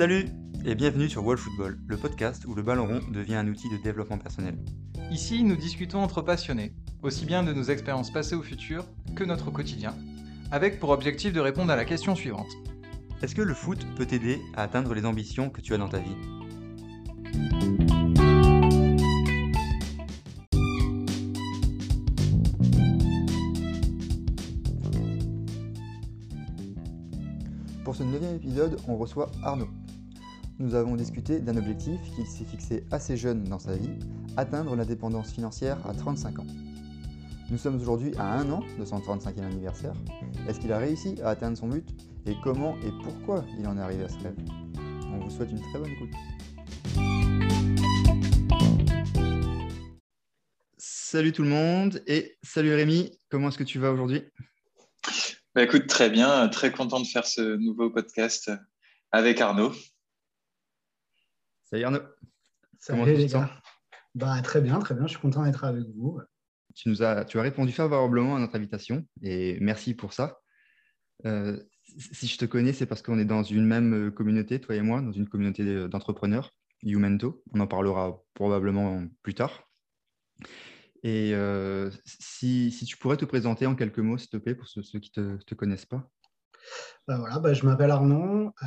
Salut et bienvenue sur World Football, le podcast où le ballon rond devient un outil de développement personnel. Ici, nous discutons entre passionnés, aussi bien de nos expériences passées ou futures que notre quotidien, avec pour objectif de répondre à la question suivante. Est-ce que le foot peut t'aider à atteindre les ambitions que tu as dans ta vie? Pour ce neuvième épisode, on reçoit Arnaud. Nous avons discuté d'un objectif qu'il s'est fixé assez jeune dans sa vie, atteindre l'indépendance financière à 35 ans. Nous sommes aujourd'hui à un an de son 35e anniversaire. Est-ce qu'il a réussi à atteindre son but et comment et pourquoi il en est arrivé à ce rêve? On vous souhaite une très bonne écoute. Salut tout le monde et salut Rémi, comment est-ce que tu vas aujourd'hui? Bah écoute, très bien, très content de faire ce nouveau podcast avec Arnaud. Salut Arnaud. Salut les gars. Bah, très bien, très bien, je suis content d'être avec vous. Tu, nous as, tu as répondu favorablement à notre invitation et merci pour ça. Euh, si je te connais, c'est parce qu'on est dans une même communauté, toi et moi, dans une communauté d'entrepreneurs, Youmento. On en parlera probablement plus tard. Et euh, si, si, tu pourrais te présenter en quelques mots, s'il te plaît, pour ceux, qui ne te, te, connaissent pas. Bah voilà, bah je m'appelle Arnaud, euh,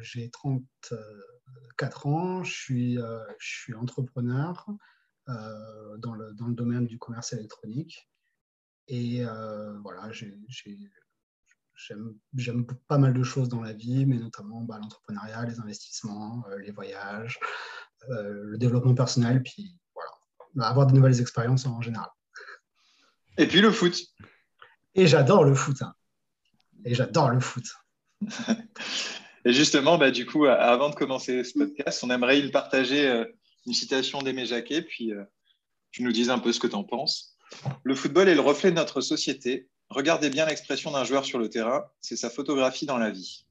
j'ai 34 ans, je suis, euh, je suis entrepreneur euh, dans, le, dans, le, domaine du commerce électronique. Et voilà, j'aime pas mal de choses dans la vie, mais notamment bah, l'entrepreneuriat, les investissements, les voyages, le développement personnel, puis avoir de nouvelles expériences en général. Et puis le foot. Et j'adore le foot. Hein. Et j'adore le foot. Et justement, bah, du coup, avant de commencer ce podcast, on aimerait il partager euh, une citation d'Aimé Jacquet, puis euh, tu nous dises un peu ce que tu en penses. Le football est le reflet de notre société. Regardez bien l'expression d'un joueur sur le terrain, c'est sa photographie dans la vie.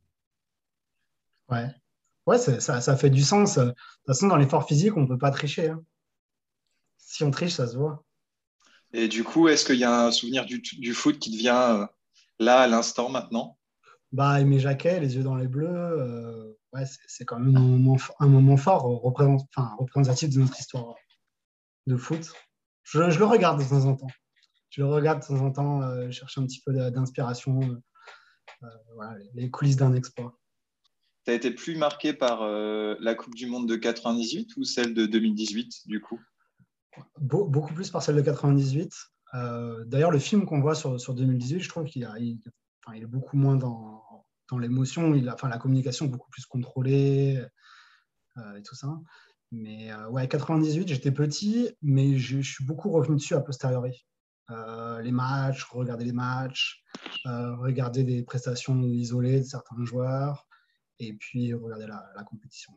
Ouais, ouais ça, ça, fait du sens. De toute façon, dans l'effort physique, on ne peut pas tricher. Hein si on triche, ça se voit. Et du coup, est-ce qu'il y a un souvenir du, foot qui devient là, à l'instant, maintenant? Bah, Aimé Jacquet, les yeux dans les bleus, euh, ouais, c'est quand même un moment, un moment fort, enfin, représentatif de notre histoire de foot. Je, le regarde de temps en temps. Je le regarde de temps en temps, euh, chercher un petit peu d'inspiration, voilà, les coulisses d'un exploit. Tu as été plus marqué par la Coupe du Monde de 98 ou celle de 2018, du coup? Beaucoup plus par celle de 98. Euh, d'ailleurs, le film qu'on voit sur, sur, 2018, je trouve qu'il il, est beaucoup moins dans, dans l'émotion. Enfin, la communication est beaucoup plus contrôlée euh, et tout ça. Mais euh, ouais, 98, j'étais petit, mais je, suis beaucoup revenu dessus a posteriori. les matchs, regarder les matchs, regarder des prestations isolées de certains joueurs, et puis regarder la compétition.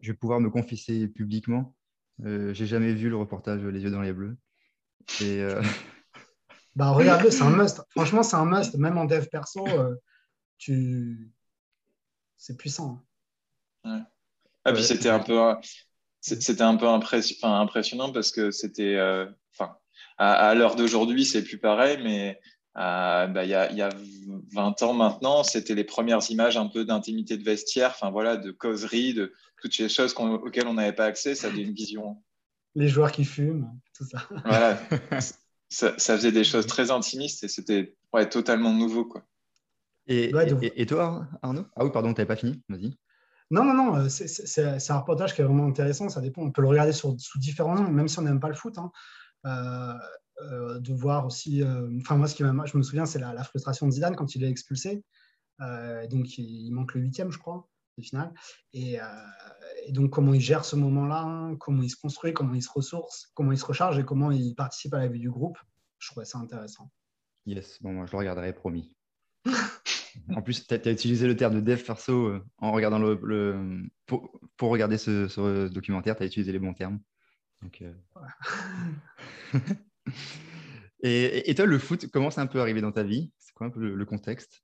Je vais pouvoir me confesser publiquement? Euh, j'ai jamais vu le reportage Les yeux dans les bleus. Et euh, bah, regarde c'est un must. Franchement, c'est un must. Même en dev perso, euh, tu... c'est puissant. Ouais. Ah, puis c'était un peu, c'était un peu impressionnant parce que c'était, enfin, à, l'heure d'aujourd'hui, c'est plus pareil, mais bah, il y, a, y, a 20 ans maintenant, c'était les premières images un peu d'intimité de vestiaire, enfin voilà, de causerie, de toutes ces choses auxquelles on n'avait pas accès, ça avait une vision. Les joueurs qui fument, tout ça. Voilà, ça, faisait des choses très intimistes et c'était ouais, totalement nouveau. Quoi. Et, et, toi, Arnaud? Ah oui, pardon, tu n'avais pas fini, vas-y. Non, non, non, euh, c'est un reportage qui est vraiment intéressant, ça dépend, on peut le regarder sur, sous différents noms, même si on n'aime pas le foot. Hein. Euh, euh, de voir aussi, enfin moi, ce qui je me souviens, c'est la, frustration de Zidane quand il est expulsé. donc il manque le huitième, je crois finale. Euh, et, donc, comment il gère ce moment-là, comment il se construit, comment il se ressource, comment il se recharge et comment il participe à la vie du groupe. Je trouvais ça intéressant. Yes, bon, moi, je le regarderai, promis. en plus, tu as, utilisé le terme de dev perso euh, en regardant le, pour, pour, regarder ce, documentaire, tu as utilisé les bons termes. Donc, euh, et, et, toi, le foot, comment c'est un peu arrivé dans ta vie? C'est quoi un peu le, contexte?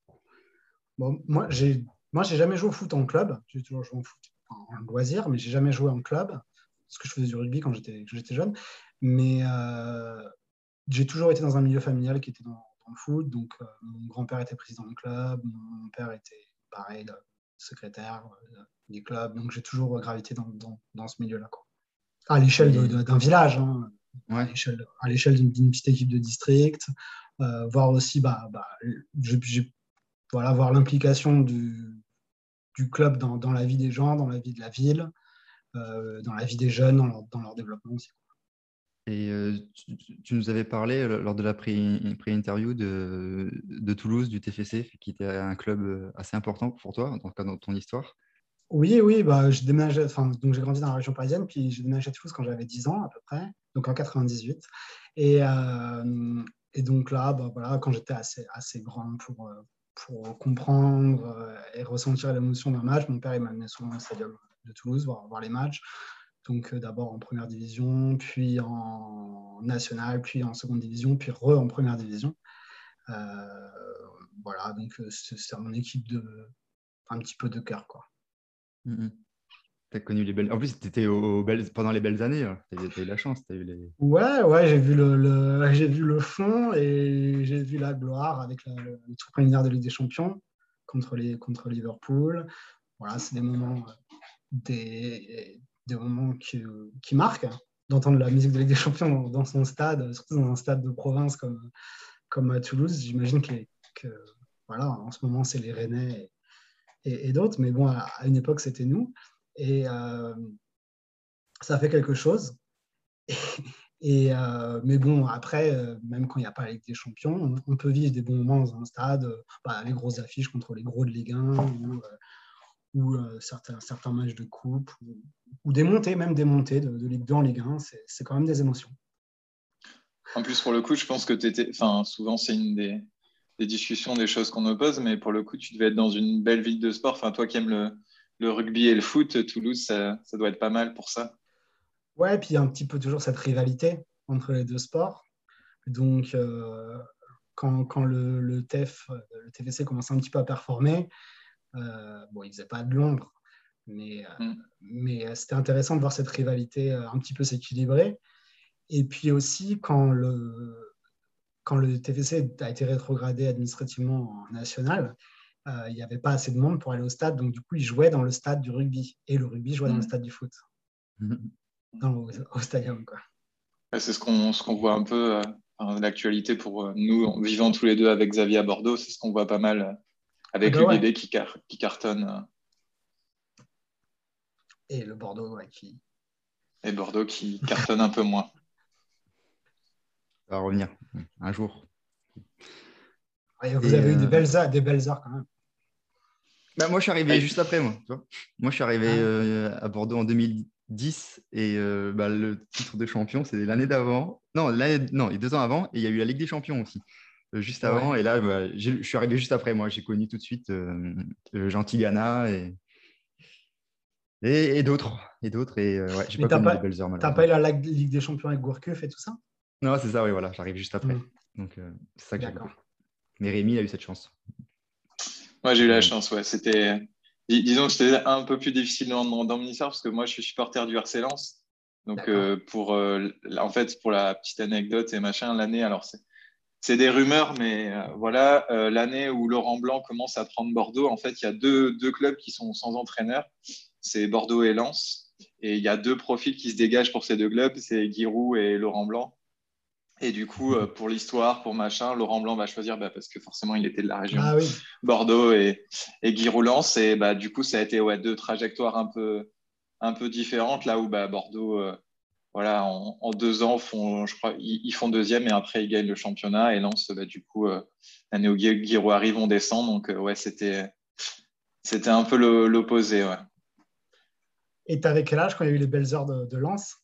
Bon, Moi, j'ai moi, j'ai jamais joué au foot en club. J'ai toujours joué au foot en loisir, mais j'ai jamais joué en club parce que je faisais du rugby quand j'étais jeune. Mais euh, j'ai toujours été dans un milieu familial qui était dans, le foot. Donc, euh, mon grand-père était président de club, mon père était pareil, secrétaire des clubs. Donc j'ai toujours gravité dans, dans, ce milieu-là. À l'échelle d'un village, hein, à l'échelle d'une petite équipe de district, voir aussi bah, bah, voilà, voir l'implication du, du, club dans, dans, la vie des gens, dans la vie de la ville, dans la vie des jeunes, dans leur, dans leur développement aussi. Et euh, tu, nous avais parlé euh, lors de la pré-interview de, de, Toulouse, du TFC, qui était un club euh, assez important pour toi, dans, dans ton histoire. Oui, oui, bah, j'ai déménagé, enfin, donc j'ai grandi dans la région parisienne, puis j'ai déménagé à Toulouse quand j'avais 10 ans à peu près, donc en 98. Et, et donc là, bah, voilà, quand j'étais assez, assez grand pour, pour comprendre et ressentir l'émotion d'un match, mon père il m'amenait souvent au stadium de Toulouse voir, voir les matchs. Donc euh, d'abord en première division, puis en nationale, puis en seconde division, puis re en première division. Euh, voilà, donc euh, c'est mon équipe de un petit peu de cœur, quoi. Mm-hmm. Tu as connu les belles. En plus, tu étais au... pendant les belles années. Tu as, eu la chance. As eu les... Ouais, ouais, j'ai vu le, vu le fond et j'ai vu la gloire avec le, tour préliminaire de Ligue des Champions contre, les, contre Liverpool. Voilà, c'est des moments, des, des moments qui, qui marquent. D'entendre la musique de Ligue des Champions dans, son stade, surtout dans un stade de province comme, comme à Toulouse, j'imagine que, voilà, en ce moment, c'est les Rennais et, d'autres, mais bon, à, une époque, c'était nous. Et euh, ça fait quelque chose. Et, euh, mais bon, après, euh, même quand il n'y a pas la Ligue des Champions, on, peut vivre des bons moments dans un stade, bah, les grosses affiches contre les gros de Ligue 1, ou, ou certains, certains matchs de coupe, ou, des montées, même des montées de, Ligue 2 en Ligue 1, c'est quand même des émotions. En plus, pour le coup, je pense que tu étais. Enfin, souvent, c'est une des, des, discussions, des choses qu'on oppose, mais pour le coup, tu devais être dans une belle ville de sport. Enfin, toi qui aimes le, le rugby et le foot, Toulouse, ça, ça, doit être pas mal pour ça. Ouais, et puis il y a un petit peu toujours cette rivalité entre les deux sports. Donc, euh, quand, quand le, le, TEF, le commence un petit peu à performer, euh, bon, il faisait pas de l'ombre, mais, euh, mm. mais c'était intéressant de voir cette rivalité un petit peu s'équilibrer. Et puis aussi, quand le, quand le TFC a été rétrogradé administrativement en national, il n'y avait pas assez de monde pour aller au stade. Donc, du coup, il jouait dans le stade du rugby. Et le rugby jouait dans le mm. stade du foot. Mm. Dans, au, stadium. C'est ce qu'on ce qu'on voit un peu dans l'actualité pour nous, vivant tous les deux avec Xavier à Bordeaux. C'est ce qu'on voit pas mal avec ah bah le qui, qui, cartonne. Euh. Et le Bordeaux qui. Et Bordeaux qui cartonne un peu moins. Ça va revenir un jour. vous avez eu des euh, belles, des belles heures quand même. Bah, moi, je suis arrivé juste après. Moi, moi je suis arrivé ah. euh, à Bordeaux en 2010 et bah, le titre de champion, c'est l'année d'avant. Non, non, deux ans avant. Et il y a eu la Ligue des Champions aussi. Euh, juste avant. Et là, bah, je suis arrivé juste après. Moi, j'ai connu tout de suite euh, euh Gentilgana et, et, d'autres. Et d'autres. Et ouais, j'ai pas connu belles heures. T'as pas eu la Ligue des Champions avec Gourcuff et tout ça? Non, c'est ça, oui, voilà. J'arrive juste après. Mm. Donc, c'est ça que j'ai Mais Rémi a eu cette chance. Moi, j'ai eu la chance, ouais. C'était. disons que c'était un peu plus difficile dans, dans, mon histoire parce que moi, je suis supporter du RC Lens. Donc, pour, en fait, pour la petite anecdote et machin, l'année, alors c'est des rumeurs, mais euh, voilà, euh, l'année où Laurent Blanc commence à prendre Bordeaux, en fait, il y a deux, clubs qui sont sans entraîneur, c'est Bordeaux et Lens. Et il y a deux profils qui se dégagent pour ces deux clubs, c'est Giroud et Laurent Blanc. Et du coup, euh, pour l'histoire, pour machin, Laurent Blanc va choisir bah, parce que forcément, il était de la région ah Bordeaux et, et Lens. Et bah, du coup, ça a été ouais, deux trajectoires un peu, un peu différentes, là où bah, Bordeaux voilà, en, deux ans, font, je crois, ils, font deuxième et après ils gagnent le championnat. Et Lens, bah, du coup, euh, l'année où Giroud arrive, on descend. Donc, euh, ouais, c'était, c'était un peu l'opposé. Ouais. Et tu avais quel âge quand il y a eu les belles heures de, de Lens?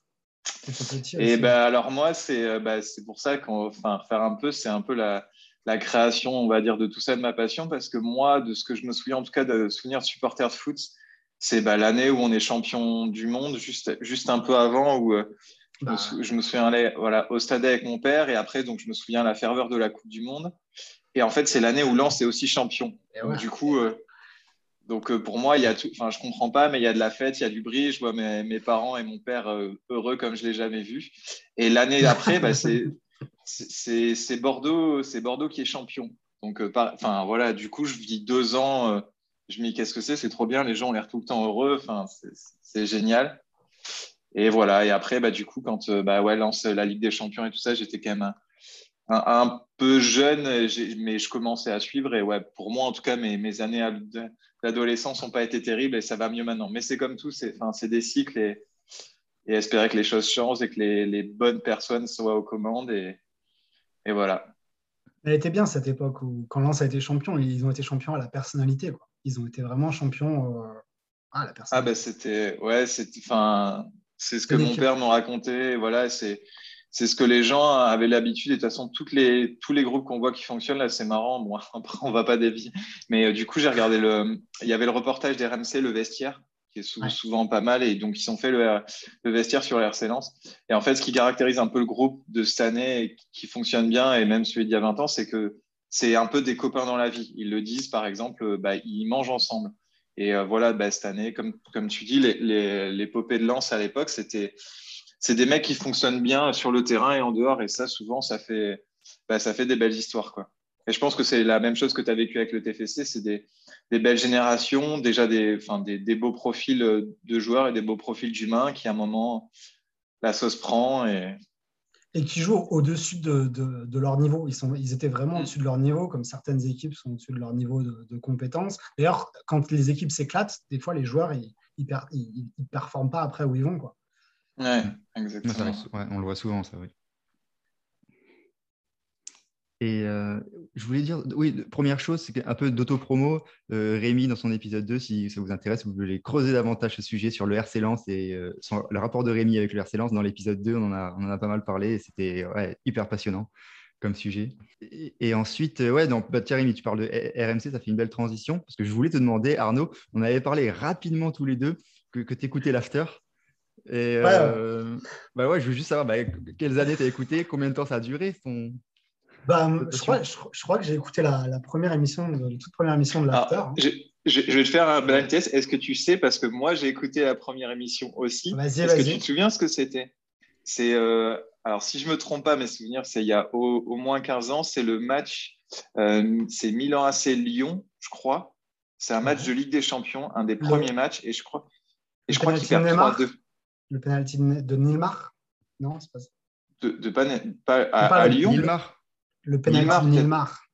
Et ben alors, moi, c'est euh, bah, c'est pour ça qu'on enfin, faire un peu, c'est un peu la, la, création, on va dire, de tout ça, de ma passion. Parce que moi, de ce que je me souviens, en tout cas, de souvenirs de supporter de foot, c'est bah, l'année où on est champion du monde, juste, juste un peu avant, où euh, bah. je, me souviens aller voilà, au stade avec mon père, et après, donc, je me souviens la ferveur de la Coupe du Monde. Et en fait, c'est l'année où Lens est aussi champion. du coup, euh, donc, euh, pour moi, il y a tout, je comprends pas, mais il y a de la fête, il y a du bruit. Je vois mes, parents et mon père heureux comme je l'ai jamais vu. Et l'année d'après, bah, c'est, Bordeaux, c'est Bordeaux qui est champion. Donc, enfin, voilà, du coup, je vis deux ans je me dis qu'est-ce que c'est, c'est trop bien, les gens ont l'air tout le temps heureux, c'est génial. Et voilà, et après, bah, du coup, quand euh, bah, lance la Ligue des Champions et tout ça, j'étais quand même un, peu jeune, mais je commençais à suivre. Et ouais, pour moi, en tout cas, mes, mes années d'adolescence n'ont pas été terribles et ça va mieux maintenant. Mais c'est comme tout, c'est des cycles et, et, espérer que les choses changent et que les, les bonnes personnes soient aux commandes. Et, et voilà. Elle était bien cette époque où, quand Lens a été champion, ils ont été champions à la personnalité. Quoi. Ils ont été vraiment champions euh, à la personnalité. Ah, bah c'était. Ouais, c'est ce que mon père m'a raconté. Voilà, c'est. C'est ce que les gens avaient l'habitude. Et de toute façon, toutes les, tous les groupes qu'on voit qui fonctionnent, là, c'est marrant. Bon, après, on va pas dévier. Mais euh, du coup, j'ai regardé le. Il y avait le reportage d'RMC, Le Vestiaire, qui est souvent pas mal. Et donc, ils ont fait le, le, vestiaire sur RC Lens. Et en fait, ce qui caractérise un peu le groupe de cette année, qui fonctionne bien, et même celui d'il y a 20 ans, c'est que c'est un peu des copains dans la vie. Ils le disent, par exemple, euh, bah, ils mangent ensemble. Et euh, voilà, bah, cette année, comme, comme tu dis, les, les, de Lens à l'époque, c'était c'est des mecs qui fonctionnent bien sur le terrain et en dehors. Et ça, souvent, ça fait, bah, ça fait des belles histoires. Quoi. Et je pense que c'est la même chose que tu as vécu avec le TFC. C'est des, des, belles générations, déjà des, des, des, beaux profils de joueurs et des beaux profils d'humains qui, à un moment, la sauce prend. Et, et qui jouent au-dessus de, de, leur niveau. Ils, sont, ils étaient vraiment mm. au-dessus de leur niveau, comme certaines équipes sont au-dessus de leur niveau de, compétences. D'ailleurs, quand les équipes s'éclatent, des fois, les joueurs, ils ne performent pas après où ils vont. Quoi. Ouais, exactement. on le voit souvent, ça, oui. Et euh, je voulais dire, oui, première chose, c'est un peu d'auto-promo. Euh, Rémi, dans son épisode 2, si ça vous intéresse, vous voulez creuser davantage ce sujet sur le RC Lens et euh, le rapport de Rémi avec le RC Lens. Dans l'épisode 2, on en, a, on en a pas mal parlé et c'était hyper passionnant comme sujet. Et, ensuite, ouais, donc, bah, tiens, Rémi, tu parles de RMC, ça fait une belle transition parce que je voulais te demander, Arnaud, on avait parlé rapidement tous les deux que, que tu écoutais l'after. Et bah ouais, je veux juste savoir bah, quelles années tu as écouté, combien de temps ça a duré ton, bah, je, crois, je, crois, que j'ai écouté la, première émission, la toute première émission de l'After. Hein. Je, vais te faire un blind test. Est-ce que tu sais, parce que moi j'ai écouté la première émission aussi, est-ce que tu te souviens ce que c'était? C'est, euh, alors si je me trompe pas, mes souvenirs, c'est il y a au, moins 15 ans, c'est le match, euh, c'est Milan AC Lyon, je crois. C'est un match de Ligue des Champions, un des premiers matchs, et je crois, et je crois qu'il perd 3-2. Le penalty de Nilmar Non, c'est pas ça. De, de pas, pas, à, à Lyon? Nilmar le penalty de Nilmar.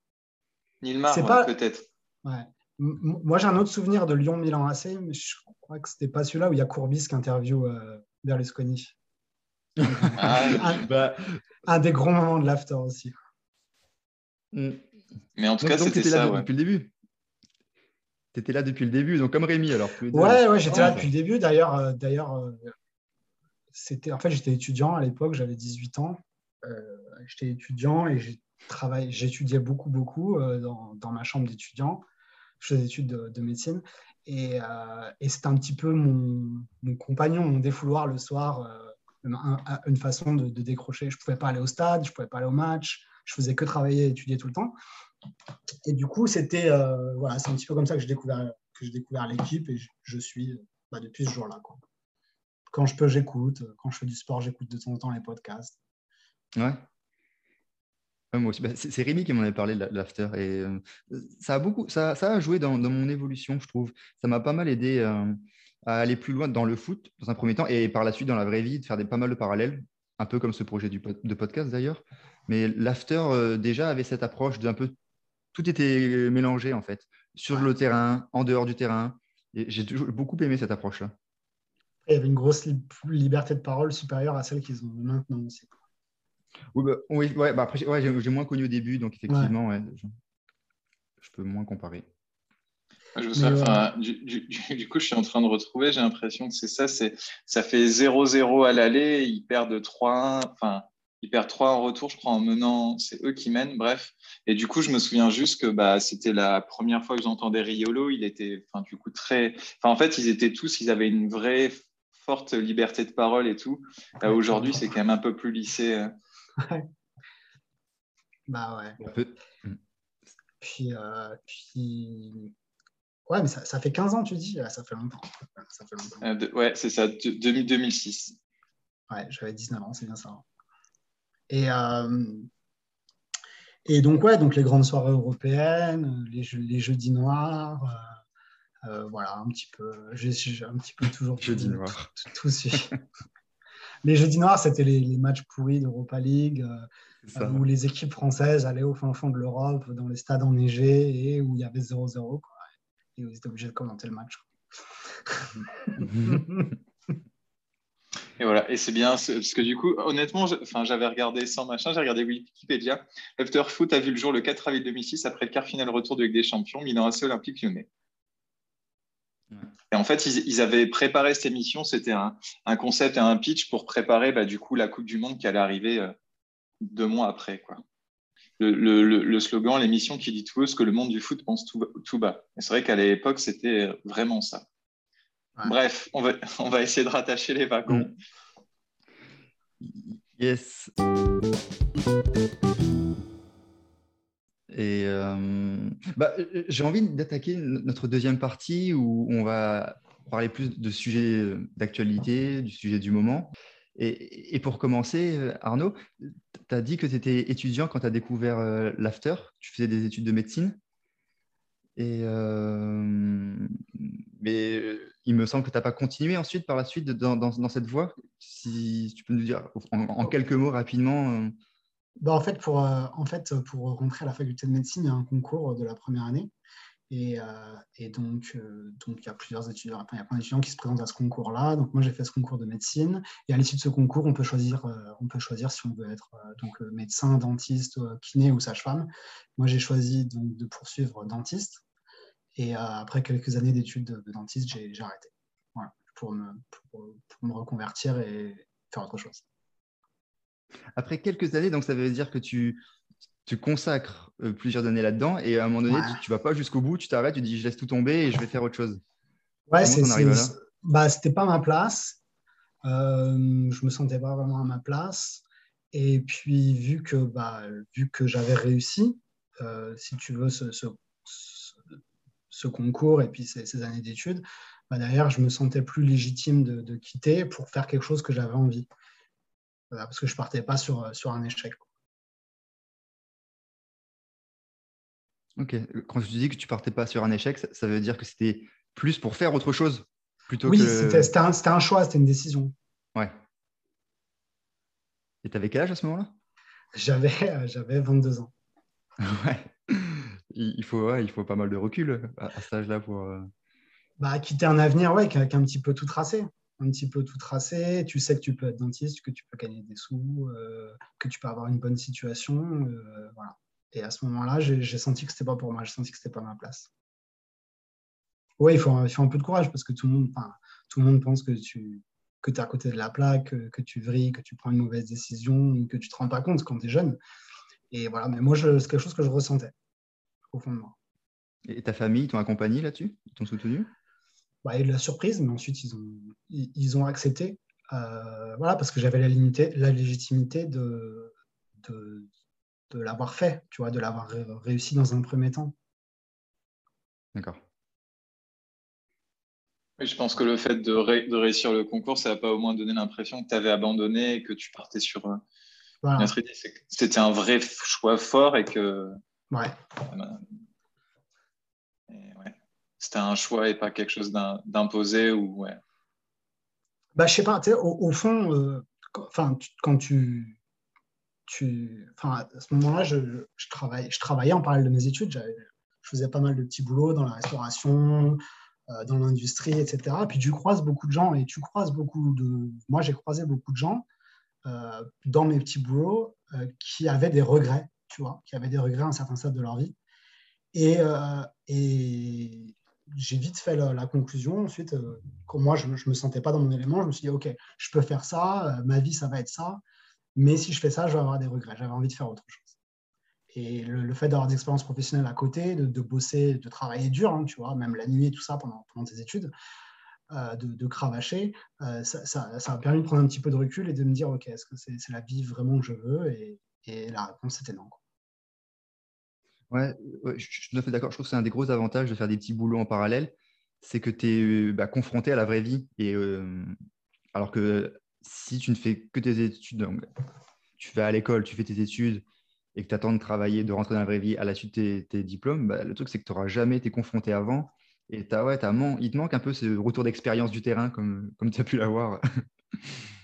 Nilmar, ouais, pas... peut-être. Ouais. Moi, j'ai un autre souvenir de Lyon-Milan AC, mais je crois que c'était pas celui-là où il y a Courbis qui interview euh, Berlusconi. Ah, un, bah... un, des grands moments de l'after aussi. Mm. Mais en tout cas, c'était ça. Là ouais. Depuis le début. Tu étais là depuis le début, donc comme Rémi alors. Ouais, ouais, j'étais là depuis le début. D'ailleurs, euh, d'ailleurs, euh, c'était en fait j'étais étudiant à l'époque, j'avais 18 ans. j'étais étudiant et j'étudiais beaucoup, beaucoup euh, dans, ma chambre d'étudiant. Je faisais des études de, médecine. Et, euh, et c'était un petit peu mon, compagnon, mon défouloir le soir, euh, une façon de, décrocher. Je pouvais pas aller au stade, je pouvais pas aller au match, je faisais que travailler et étudier tout le temps. Et du coup, c'était voilà, c'est un petit peu comme ça que j'ai découvert, que j'ai découvert l'équipe et je, suis bah, depuis ce jour-là. Quand je peux, j'écoute. Quand je fais du sport, j'écoute de temps en temps les podcasts. Ouais, moi aussi. Bah, c'est Rémi qui m'en avait parlé de l'after. Et euh, ça, a beaucoup, ça, ça a joué dans, dans, mon évolution, je trouve. Ça m'a pas mal aidé euh, à aller plus loin dans le foot, dans un premier temps, et par la suite, dans la vraie vie, de faire des, pas mal de parallèles, un peu comme ce projet du, de podcast d'ailleurs. Mais l'after, euh, déjà, avait cette approche d'un peu. Tout était mélangé, en fait, sur le terrain, en dehors du terrain. Et j'ai beaucoup aimé cette approche-là. Il y avait une grosse liberté de parole supérieure à celle qu'ils ont maintenant aussi. Oui, bah, oui ouais, bah après, ouais, j'ai moins connu au début, donc effectivement, ouais. je, peux moins comparer. Je enfin, du, du, du, coup, je suis en train de retrouver, j'ai l'impression que c'est ça, c'est ça fait 0-0 à l'aller, ils perdent 3-1, enfin, ils perdent 3 en retour, je crois, en menant, c'est eux qui mènent, bref. Et du coup, je me souviens juste que bah, c'était la première fois que j'entendais Riolo, il était, enfin, du coup, très. Enfin, en fait, ils étaient tous, ils avaient une vraie forte liberté de parole et tout. Aujourd'hui, c'est quand même un peu plus lissé. Euh. Bah ouais. Puis, euh, puis, ouais, mais ça, ça, fait 15 ans, tu dis? Ça fait longtemps. Ça fait longtemps. Euh, ouais, c'est ça, 2006. Ouais, j'avais 19 ans, c'est bien ça. Et, euh, et donc, ouais, donc les grandes soirées européennes, les, les jeudis noirs, voilà, un petit peu. J'ai un petit peu toujours Jeudi noir. Tout, tout, Les jeudis noirs, c'était les, matchs pourris d'Europa League, où les équipes françaises allaient au fin fond de l'Europe, dans les stades enneigés, et où il y avait 0-0. Et où ils étaient obligés de commenter le match. Et voilà, et c'est bien, parce que du coup, honnêtement, enfin, j'avais regardé sans machin, j'ai regardé Wikipédia. Foot a vu le jour le 4 avril 2006 après le quart final retour de Ligue des Champions, Milan AC Olympique Lyonnais. Et en fait, ils, avaient préparé cette émission, c'était un, concept et un pitch pour préparer bah, du coup la Coupe du Monde qui allait arriver euh, deux mois après. Quoi. Le, slogan, l'émission qui dit tout haut ce que le monde du foot pense tout, bas. Et c'est vrai qu'à l'époque, c'était vraiment ça. Bref, on va, on va essayer de rattacher les wagons. Yes. Et euh, bah, j'ai envie d'attaquer notre deuxième partie où on va parler plus de sujets d'actualité, du sujet du moment. Et, pour commencer, Arnaud, tu as dit que tu étais étudiant quand tu as découvert euh, l'after. Tu faisais des études de médecine. Euh, mais il me semble que tu n'as pas continué ensuite par la suite dans, cette voie. Si tu peux nous dire en, quelques mots rapidement. Euh. Bah en, fait, pour, euh, en fait, pour rentrer à la faculté de médecine, il y a un concours de la première année. Et, et donc, donc, il y a plusieurs étudiants, plein d'étudiants qui se présentent à ce concours-là. Donc, moi, j'ai fait ce concours de médecine. Et à l'issue de ce concours, on peut choisir, si on veut être médecin, dentiste, kiné ou sage-femme. Moi, j'ai choisi de poursuivre dentiste. Et euh, après quelques années d'études de, dentiste, j'ai arrêté pour, me reconvertir et faire autre chose. Après quelques années, donc ça veut dire que tu, tu consacres euh, plusieurs années là-dedans et à un moment donné, tu ne vas pas jusqu'au bout, tu t'arrêtes, tu dis je laisse tout tomber et je vais faire autre chose. Ouais, c'est bah, c'était pas ma place. Euh, je me sentais pas vraiment à ma place. Et puis vu que bah, vu que j'avais réussi, euh, si tu veux, ce, ce, ce concours et puis ces, années d'études, bah, derrière, je me sentais plus légitime de, quitter pour faire quelque chose que j'avais envie. Parce que je partais pas sur, sur un échec. Ok, quand tu dis que tu partais pas sur un échec, ça, veut dire que c'était plus pour faire autre chose plutôt oui, que... c'était un, un, choix, c'était une décision. Ouais. Et tu avais quel âge à ce moment-là? J'avais 22 ans. ouais il, faut, il faut pas mal de recul à, à cet âge-là pour. Euh, bah, quitter un avenir ouais, qui, a, un petit peu tout tracé. Un petit peu tout tracé. Tu sais que tu peux être dentiste, que tu peux gagner des sous, euh, que tu peux avoir une bonne situation. Euh, voilà. Et à ce moment-là, j'ai senti que c'était pas pour moi. J'ai senti que c'était pas ma place. Oui, il faut, un peu de courage parce que tout le monde, tout le monde pense que tu que es à côté de la plaque, que, tu vrilles, que tu prends une mauvaise décision, que tu te rends pas compte quand tu es jeune. Et voilà, mais moi, c'est quelque chose que je ressentais profondément. Et ta famille t'ont accompagné là-dessus Ils t'ont soutenu? Bah, Il y a eu de la surprise, mais ensuite, ils ont, ils, ont accepté. Euh, voilà, parce que j'avais la, la légitimité de, de, de l'avoir fait, tu vois, de l'avoir réussi dans un premier temps. D'accord. Oui, je pense que le fait de, de réussir le concours, ça n'a pas au moins donné l'impression que tu avais abandonné et que tu partais sur euh, voilà. une C'était un vrai choix fort et que Ouais. C'était un choix et pas quelque chose d'imposé ou ouais. Bah, je sais pas, au, fond, euh, quand tu, tu, à ce moment-là, je, je, travaille, je travaillais en parallèle de mes études. Je faisais pas mal de petits boulots dans la restauration, euh, dans l'industrie, etc. Puis tu croises beaucoup de gens et tu croises beaucoup de. Moi, j'ai croisé beaucoup de gens euh, dans mes petits boulots qui avaient des regrets tu vois, qui avaient des regrets à un certain stade de leur vie. Et, euh, et j'ai vite fait la, conclusion. Ensuite, euh, moi, je ne me sentais pas dans mon élément, je me suis dit, OK, je peux faire ça, euh, ma vie, ça va être ça. Mais si je fais ça, je vais avoir des regrets. J'avais envie de faire autre chose. Et le, fait d'avoir des expériences professionnelles à côté, de, bosser, de travailler dur, hein, tu vois, même la nuit et tout ça pendant, pendant tes études, de, cravacher, ça, ça, a permis de prendre un petit peu de recul et de me dire, OK, est-ce que c'est la vie vraiment que je veux? Et, et la réponse était non. Ouais, je suis tout à fait d'accord. Je trouve que c'est un des gros avantages de faire des petits boulots en parallèle, c'est que tu es bah, confronté à la vraie vie. Et, euh, alors que si tu ne fais que tes études, donc, tu vas à l'école, tu fais tes études et que tu attends de travailler, de rentrer dans la vraie vie à la suite de tes, diplômes, bah, le truc c'est que tu n'auras jamais été confronté avant Et as, ouais, il te manque un peu ce retour d'expérience du terrain, comme, comme tu as pu l'avoir.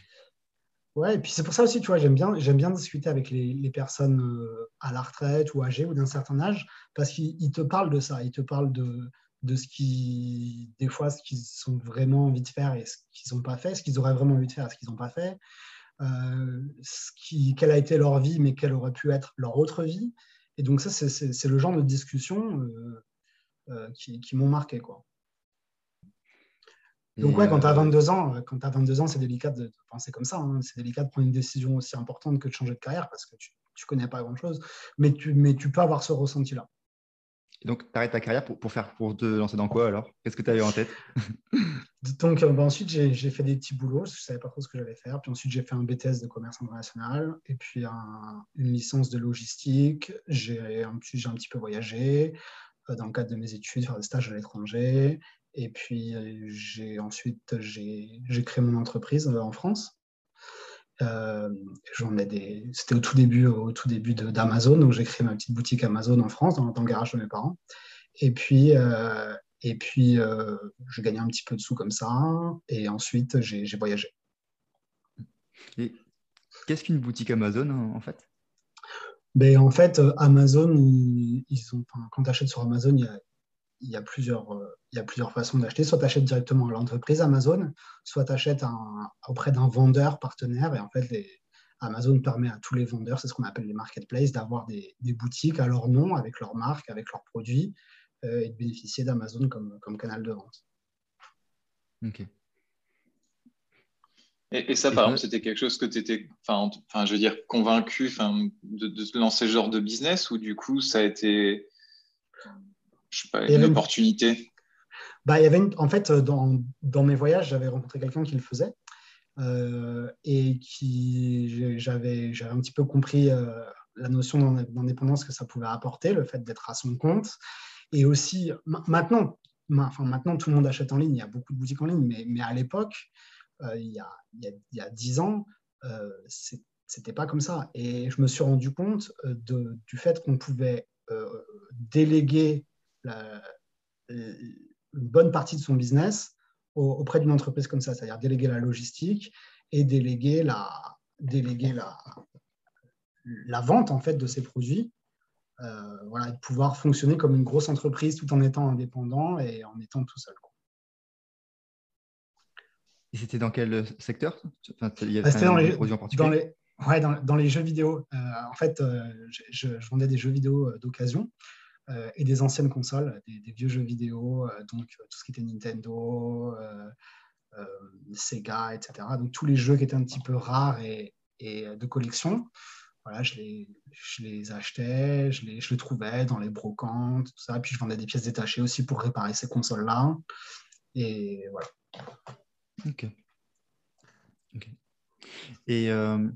ouais, et puis c'est pour ça aussi, tu vois, j'aime bien, j'aime bien discuter avec les, personnes euh, à la retraite ou âgées ou d'un certain âge, parce qu'ils te parlent de ça, ils te parlent de, de ce qui, des fois, ce qu'ils ont vraiment envie de faire et ce qu'ils n'ont pas fait, ce qu'ils auraient vraiment envie de faire et ce qu'ils n'ont pas fait, euh, ce qui, quelle a été leur vie, mais quelle aurait pu être leur autre vie. Et donc ça, c'est le genre de discussion euh, qui, qui m'ont marqué. Quoi. Donc ouais, quand tu as 22 ans, quand as 22 ans, c'est délicat de, penser comme ça. Hein. C'est délicat de prendre une décision aussi importante que de changer de carrière parce que tu ne connais pas grand-chose. Mais tu, mais tu peux avoir ce ressenti-là donc, tu arrêtes ta carrière pour, pour, faire, pour te lancer dans quoi alors? Qu'est-ce que tu avais en tête? Donc, euh, bah, ensuite, j'ai fait des petits boulots. Je ne savais pas trop ce que j'allais faire. Puis ensuite, j'ai fait un BTS de commerce international et puis une licence de logistique. J'ai un, un, petit peu voyagé euh, dans le cadre de mes études, faire des stages à l'étranger. Et puis, euh, j'ai ensuite, j'ai créé mon entreprise en France. Euh. C'était au tout début, au tout début d'Amazon, donc j'ai créé ma petite boutique Amazon en France, dans, le garage de mes parents. Et puis, euh, et puis euh, je gagnais un petit peu de sous comme ça, et ensuite j'ai voyagé. Qu'est-ce qu'une boutique Amazon en fait? Ben, En fait, Amazon, ils, ont, quand tu achètes sur Amazon, il y a, il y a plusieurs, euh, il y a plusieurs façons d'acheter. Soit tu achètes directement à l'entreprise Amazon, soit tu achètes auprès d'un vendeur partenaire. Et en fait, Amazon permet à tous les vendeurs, c'est ce qu'on appelle les marketplaces, d'avoir des, boutiques à leur nom, avec leur marque, avec leurs produits, euh, et de bénéficier d'Amazon comme, comme canal de vente. Ok. Et, ça, par exemple, c'était quelque chose que tu étais, enfin, je veux dire, convaincu de, de lancer ce genre de business ou du coup, ça a été je sais pas, une opportunité bah, il y avait en fait, dans, dans mes voyages, j'avais rencontré quelqu'un qui le faisait euh, et qui j'avais un petit peu compris euh, la notion d'indépendance que ça pouvait apporter, le fait d'être à son compte. Et aussi, maintenant, enfin, maintenant, tout le monde achète en ligne, il y a beaucoup de boutiques en ligne, mais, mais à l'époque, euh, il, y a, il, y a, 10 ans, c'était pas comme ça. Et je me suis rendu compte de, du fait qu'on pouvait déléguer une bonne partie de son business auprès d'une entreprise comme ça, c'est-à-dire déléguer la logistique et déléguer la, déléguer la, la vente en fait de ses produits. Euh, voilà, de pouvoir fonctionner comme une grosse entreprise tout en étant indépendant et en étant tout seul. Et c'était dans quel secteur? Il y avait dans, les, dans, les, ouais, dans, dans, les, jeux vidéo. Euh, en fait, euh, je, vendais des jeux vidéo d'occasion. Euh, et des anciennes consoles, des, vieux jeux vidéo, euh, donc euh, tout ce qui était Nintendo, Sega, etc. Donc tous les jeux qui étaient un petit peu rares et, de collection. Voilà, je les, je les achetais, je les, je les, trouvais dans les brocantes, tout ça. Puis je vendais des pièces détachées aussi pour réparer ces consoles-là. Et voilà. Ok. Et je,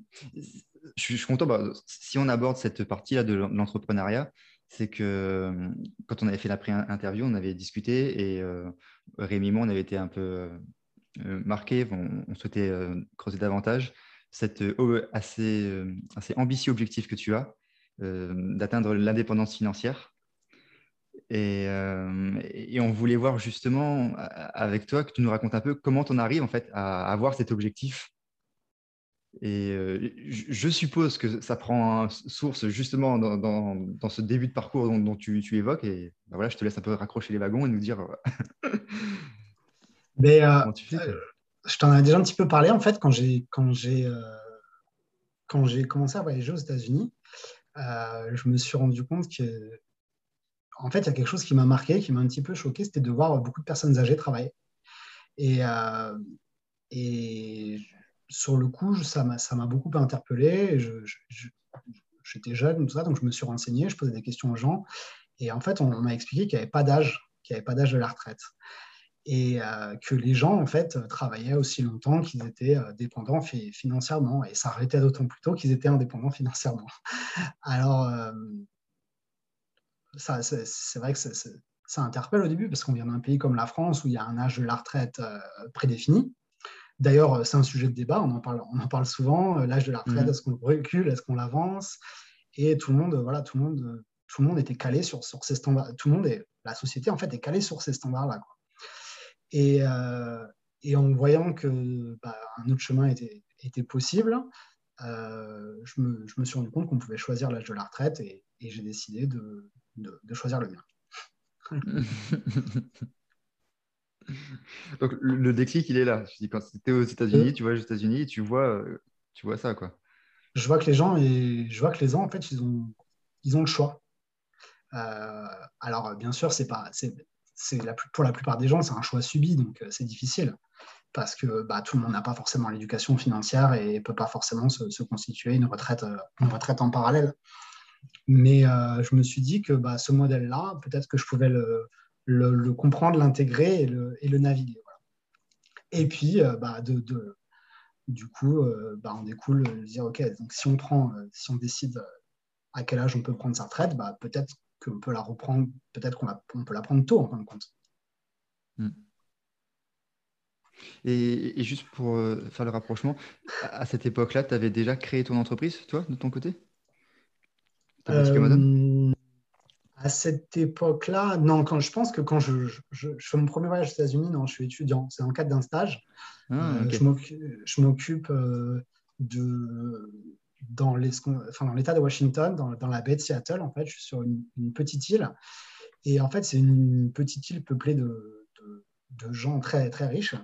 suis, content, bah, si on aborde cette partie-là de l'entrepreneuriat, c'est que quand on avait fait la pré-interview, on avait discuté et Rémi et moi, on avait été un peu euh, marqués, on, souhaitait creuser davantage cet assez, assez ambitieux objectif que tu as d'atteindre l'indépendance financière. Et, et, on voulait voir justement avec toi que tu nous racontes un peu comment on arrive en fait à avoir cet objectif et euh, je suppose que ça prend source justement dans, dans, ce début de parcours dont, tu, tu, évoques. Et ben voilà, je te laisse un peu raccrocher les wagons et nous dire Mais, euh, comment tu fais. Euh, je t'en ai déjà un petit peu parlé en fait quand j'ai quand j'ai quand j'ai commencé à voyager aux États-Unis. je me suis rendu compte que en fait, il y a quelque chose qui m'a marqué, qui m'a un petit peu choqué, c'était de voir beaucoup de personnes âgées travailler. Et, et sur le coup, ça m'a beaucoup interpellé. J'étais jeune, tout ça, donc je me suis renseigné, je posais des questions aux gens. Et en fait, on, m'a expliqué qu'il n'y avait pas d'âge, qu'il n'y avait pas d'âge de la retraite. Et euh, que les gens, en fait, travaillaient aussi longtemps qu'ils étaient euh, dépendants financièrement. Et ça arrêtait d'autant plus tôt qu'ils étaient indépendants financièrement. Alors, euh, c'est vrai que ça interpelle au début parce qu'on vient d'un pays comme la France où il y a un âge de la retraite prédéfini. D'ailleurs, euh, c'est un sujet de débat, on en parle, on en parle souvent. Euh, l'âge de la retraite, mhm. est-ce qu'on recule, est-ce qu'on l'avance? Et tout le monde, voilà, tout le monde tout le monde était calé sur, sur ces standards. Tout le monde est, la société en fait est calée sur ces standards-là. Et, et, en voyant que bah, un autre chemin était, était possible, je me, je, me, suis rendu compte qu'on pouvait choisir l'âge de la retraite et, et j'ai décidé de, de, de, choisir le mien. Donc le déclic, il est là. Je dis, quand tu es aux États-Unis, tu vois les États-Unis, tu vois, tu vois ça, quoi. Je vois que les gens, et je vois que les gens, en fait, ils ont, ils ont le choix. Euh, alors, bien sûr, c'est pas, c'est, la, pour la plupart des gens, c'est un choix subi, donc euh, c'est difficile parce que bah, tout le monde n'a pas forcément l'éducation financière et ne peut pas forcément se, se, constituer une retraite, euh, une retraite en parallèle. Mais euh, je me suis dit que bah, ce modèle-là, peut-être que je pouvais le, le, le comprendre, l'intégrer et le, et le naviguer. Voilà. Et puis, euh, bah, de, de, du coup, euh, bah, on découle de dire, OK, donc si on, prend, si on décide à quel âge on peut prendre sa retraite, bah, peut-être qu'on peut la reprendre, peut-être qu'on on peut la prendre tôt, en fin de compte. Hmm. Et, et, juste pour faire le rapprochement, à cette époque-là, tu avais déjà créé ton entreprise, toi, de ton côté? Euh, à cette époque-là, non, quand je pense que quand je, je, je fais mon premier voyage aux États-Unis, non, je suis étudiant. C'est dans le cadre d'un stage. Ah, euh. Je m'occupe euh, de dans l'État de Washington, dans, dans, la baie de Seattle. En fait, je suis sur une, une petite île. Et en fait, c'est une petite île peuplée de, de, de, gens très, très riches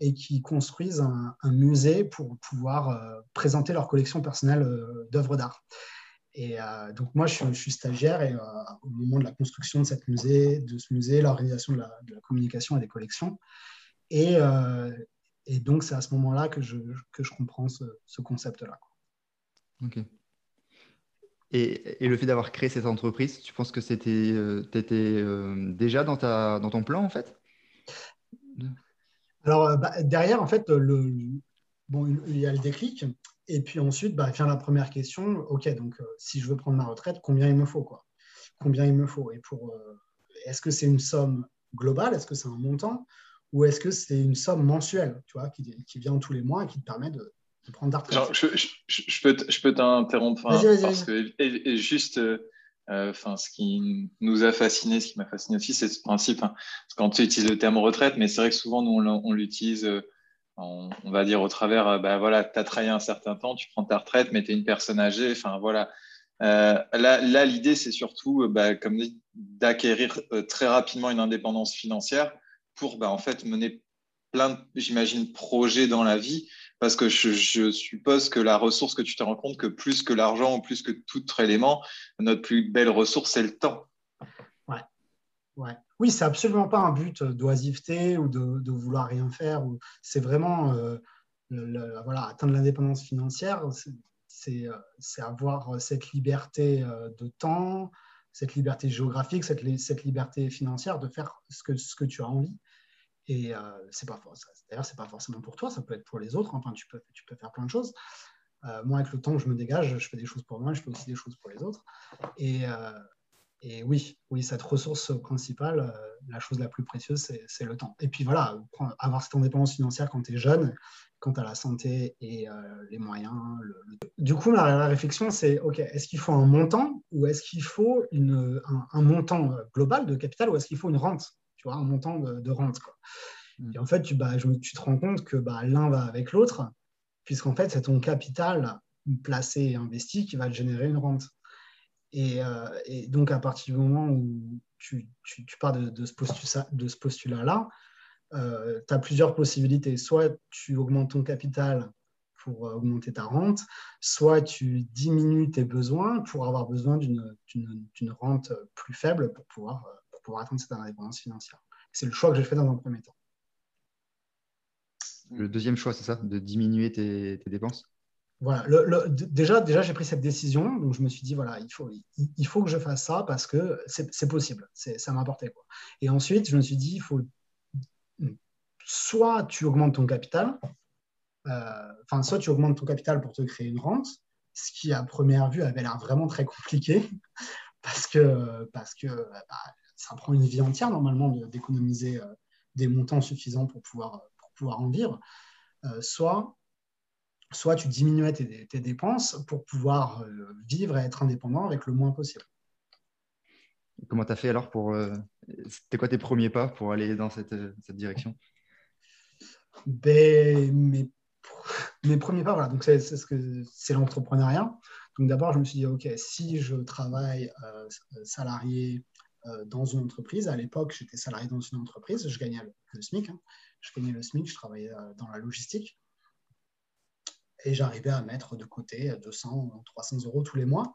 et qui construisent un, un musée pour pouvoir euh, présenter leur collection personnelle d'œuvres d'art. Et euh, donc moi, je suis, je suis stagiaire et euh, au moment de la construction de, cette musée, de ce musée, l'organisation de, de, la communication et des collections. Et, euh, et donc, c'est à ce moment-là que je, que je comprends ce, ce concept-là. Ok. Et, et, le fait d'avoir créé cette entreprise, tu penses que c'était, étais déjà dans, ta, dans ton plan, en fait? Alors, bah, derrière, en fait, le, bon, il y a le déclic. Et puis ensuite, bah, vient la première question. OK, donc euh, si je veux prendre ma retraite, combien il me faut quoi? Combien il me faut? Et pour, euh, est-ce que c'est une somme globale? Est-ce que c'est un montant? Ou est-ce que c'est une somme mensuelle, tu vois, qui, qui, vient tous les mois et qui te permet de, de prendre ta retraite? Je, je, je, peux, je peux t'interrompre hein, parce que et, et juste. Euh, enfin, ce qui nous a fasciné, ce qui m'a fasciné aussi, c'est ce principe. Hein, quand tu utilises le terme retraite, mais c'est vrai que souvent, nous, on, on l'utilise on, va dire au travers, euh, bah voilà, tu as travaillé un certain temps, tu prends ta retraite, mais tu es une personne âgée. Enfin voilà. Euh, là, l'idée, c'est surtout, euh, bah, comme dit, d'acquérir très rapidement une indépendance financière pour, bah, en fait, mener plein, j'imagine, projets dans la vie. Parce que je, je, suppose que la ressource que tu te rends compte que plus que l'argent ou plus que tout autre élément, notre plus belle ressource, c'est le temps. Ouais. Oui, c'est absolument pas un but d'oisiveté ou de, vouloir rien faire. C'est vraiment euh, voilà, atteindre l'indépendance financière, c'est avoir cette liberté euh, de temps, cette liberté géographique, cette, liberté financière de faire ce que, ce que tu as envie. Et euh, c'est pas d'ailleurs, c'est pas forcément pour toi, ça peut être pour les autres. Enfin, tu peux, tu peux faire plein de choses. Euh, moi, avec le temps, je me dégage, je fais des choses pour moi, je fais aussi des choses pour les autres. Et, euh, et oui, oui, cette ressource principale, euh, la chose la plus précieuse, c'est le temps. Et puis voilà, avoir cette indépendance financière quand tu es jeune, quand tu as la santé et euh, les moyens. Le, le... Du coup, la, la réflexion, c'est OK, est-ce qu'il faut un montant ou est-ce qu'il faut une, un, un, montant euh, global de capital ou est-ce qu'il faut une rente Tu vois, un montant de, de rente. Quoi. Mmh. Et en fait, tu, bah, je, tu te rends compte que bah, l'un va avec l'autre, puisqu'en fait, c'est ton capital placé et investi qui va te générer une rente. Et, euh, et, donc, à partir du moment où tu, pars de, ce postulat-là, postulat euh, tu as plusieurs possibilités. Soit tu augmentes ton capital pour euh, augmenter ta rente, soit tu diminues tes besoins pour avoir besoin d'une rente plus faible pour pouvoir, atteindre cette indépendance financière. C'est le choix que j'ai fait dans un premier temps. Le deuxième choix, c'est ça, de diminuer tes dépenses? Voilà, déjà, déjà j'ai pris cette décision, donc je me suis dit, voilà, il faut, il faut que je fasse ça parce que c'est possible, ça m'apportait. Et ensuite, je me suis dit, il faut soit tu augmentes ton capital, euh, enfin, soit tu augmentes ton capital pour te créer une rente, ce qui à première vue avait l'air vraiment très compliqué parce que, parce que bah, ça prend une vie entière normalement d'économiser euh, des montants suffisants pour pouvoir, pour pouvoir en vivre. Euh, soit soit tu diminuais tes, tes dépenses pour pouvoir euh, vivre et être indépendant avec le moins possible. comment tu as fait alors pour. C'était quoi tes premiers pas pour aller dans cette, cette direction? Ben, mes, mes, premiers pas, voilà, donc c'est ce que c'est l'entrepreneuriat. Donc d'abord, je me suis dit, OK, si je travaille salarié dans une entreprise, à l'époque, j'étais salarié dans une entreprise, je gagnais le, SMIC. Hein. je gagnais le SMIC, je travaillais dans la logistique et j'arrivais à mettre de côté 200 ou 300 euros tous les mois.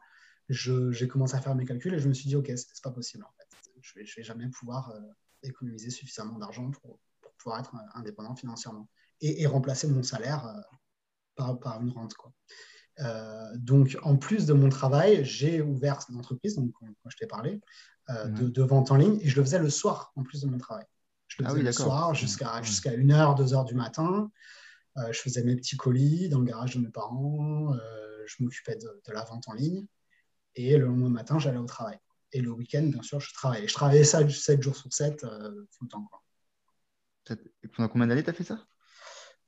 J'ai commencé à faire mes calculs et je me suis dit, OK, c'est pas possible en fait. Je vais, vais jamais pouvoir euh, économiser suffisamment d'argent pour, pouvoir être indépendant financièrement et, remplacer mon salaire euh, par, par, une rente. Quoi. Euh, donc, en plus de mon travail, j'ai ouvert une entreprise, donc, quand je t'ai parlé, de, vente en ligne et je le faisais le soir en plus de mon travail. Je le ah faisais le soir jusqu'à jusqu'à 1h, 2h du matin. Euh, je faisais mes petits colis dans le garage de mes parents. Euh, je m'occupais de, la vente en ligne. Et le lendemain matin, j'allais au travail. Et le week-end, bien sûr, je travaillais. Je travaillais ça 7 jours sur 7 euh, tout le temps. Quoi. pendant combien d'années tu as fait ça?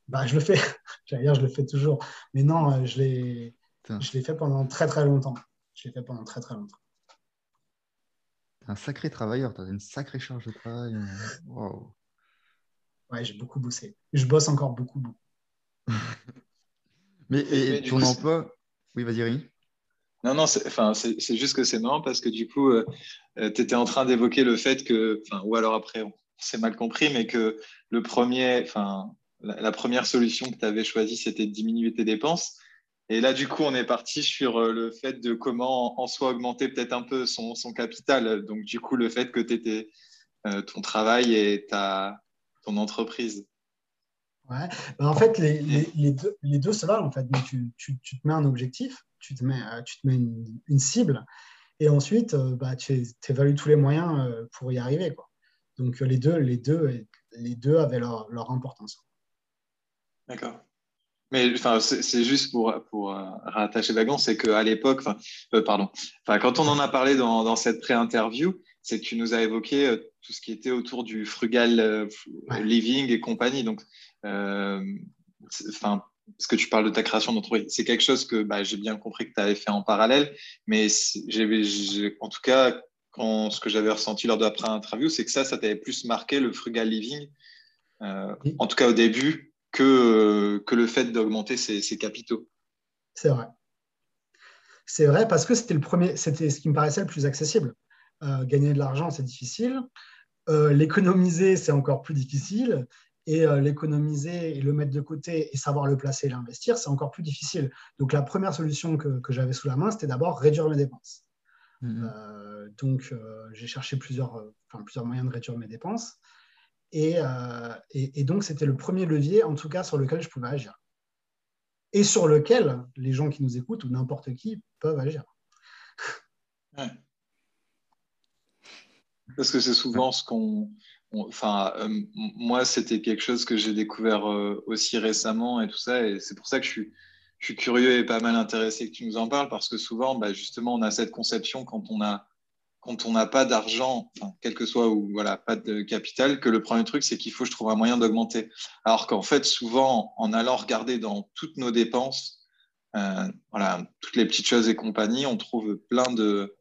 Bah, Je le fais. J'allais dire, je le fais toujours. Mais non, je l'ai, je l'ai fait pendant très très longtemps. Je l'ai fait pendant très très longtemps. es un sacré travailleur, tu as une sacrée charge de travail. Wow. Ouais, j'ai beaucoup bossé. Je bosse encore beaucoup, beaucoup. mais et, ton emploi Oui, vas-y, Rémi. Non, non, c'est juste que c'est marrant parce que du coup, euh, euh, tu étais en train d'évoquer le fait que, ou alors après, on s'est mal compris, mais que le premier, enfin, la, première solution que tu avais choisie, c'était de diminuer tes dépenses. Et là, du coup, on est parti sur euh, le fait de comment en soi augmenter peut-être un peu son, son, capital. Donc, du coup, le fait que tu étais ton travail et ta, ton entreprise. Ouais. Ben, en fait, les, les, deux, les, deux, se valent. En fait. tu, tu, tu, te mets un objectif, tu te mets, euh, tu te mets une, une cible, et ensuite, euh, bah, tu évalues tous les moyens euh, pour y arriver. Quoi. Donc, les deux, les deux, les deux avaient leur, leur importance. D'accord. Mais enfin, c'est juste pour, pour rattacher wagon, c'est qu'à l'époque, pardon, enfin, quand on en a parlé dans, dans cette pré-interview, c'est que tu nous as évoqué tout ce qui était autour du frugal living et compagnie. Donc, euh, enfin, ce que tu parles de ta création d'entreprise, c'est quelque chose que bah, j'ai bien compris que tu avais fait en parallèle, mais en tout cas, quand, ce que j'avais ressenti lors de la première interview, c'est que ça, ça t'avait plus marqué le frugal living, euh, en tout cas au début, que, que le fait d'augmenter ses, capitaux. C'est vrai. C'est vrai parce que c'était le premier, c'était ce qui me paraissait le plus accessible. Euh, gagner de l'argent, c'est difficile. L'économiser, c'est encore plus difficile et euh, l'économiser et le mettre de côté et savoir le placer et l'investir, c'est encore plus difficile. Donc la première solution que, que j'avais sous la main, c'était d'abord réduire mes dépenses. Mm-hmm. Euh, donc euh, j'ai cherché plusieurs, enfin, plusieurs moyens de réduire mes dépenses. Et, et, et donc c'était le premier levier, en tout cas, sur lequel je pouvais agir. Et sur lequel les gens qui nous écoutent ou n'importe qui peuvent agir. Parce que c'est souvent ce qu'on Enfin, euh, moi, c'était quelque chose que j'ai découvert euh, aussi récemment et tout ça. Et c'est pour ça que je suis, je suis, curieux et pas mal intéressé que tu nous en parles parce que souvent, bah, justement, on a cette conception quand on a quand on n'a pas d'argent, enfin, quel que soit ou voilà, pas de capital, que le premier truc, c'est qu'il faut je trouve un moyen d'augmenter. Alors qu'en fait, souvent, en allant regarder dans toutes nos dépenses, euh, voilà, toutes les petites choses et compagnie, on trouve plein de,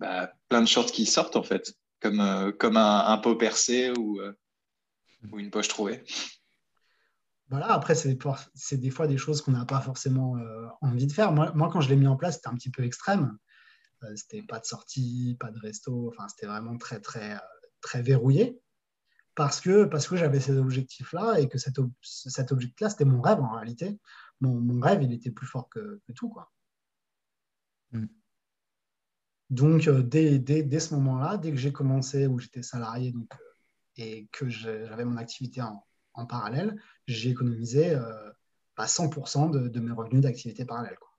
bah, plein de shorts qui sortent en fait comme, euh, comme un, pot percé ou, euh, ou, une poche trouvée. Voilà, après, c'est des fois des choses qu'on n'a pas forcément euh, envie de faire. Moi, moi quand je l'ai mis en place, c'était un petit peu extrême. c'était pas de sortie, pas de resto. Enfin, c'était vraiment très, très, très verrouillé. Parce que, parce que j'avais ces objectifs-là et que cet, cet objectif-là, c'était mon rêve en réalité. Mon, mon, rêve, il était plus fort que, que tout. Quoi. Mm. Donc, euh, dès, dès, ce moment-là, dès que j'ai commencé, où j'étais salarié donc, euh, et que j'avais mon activité en, en parallèle, j'ai économisé euh, bah, 100% de, de, mes revenus d'activité parallèle. Quoi.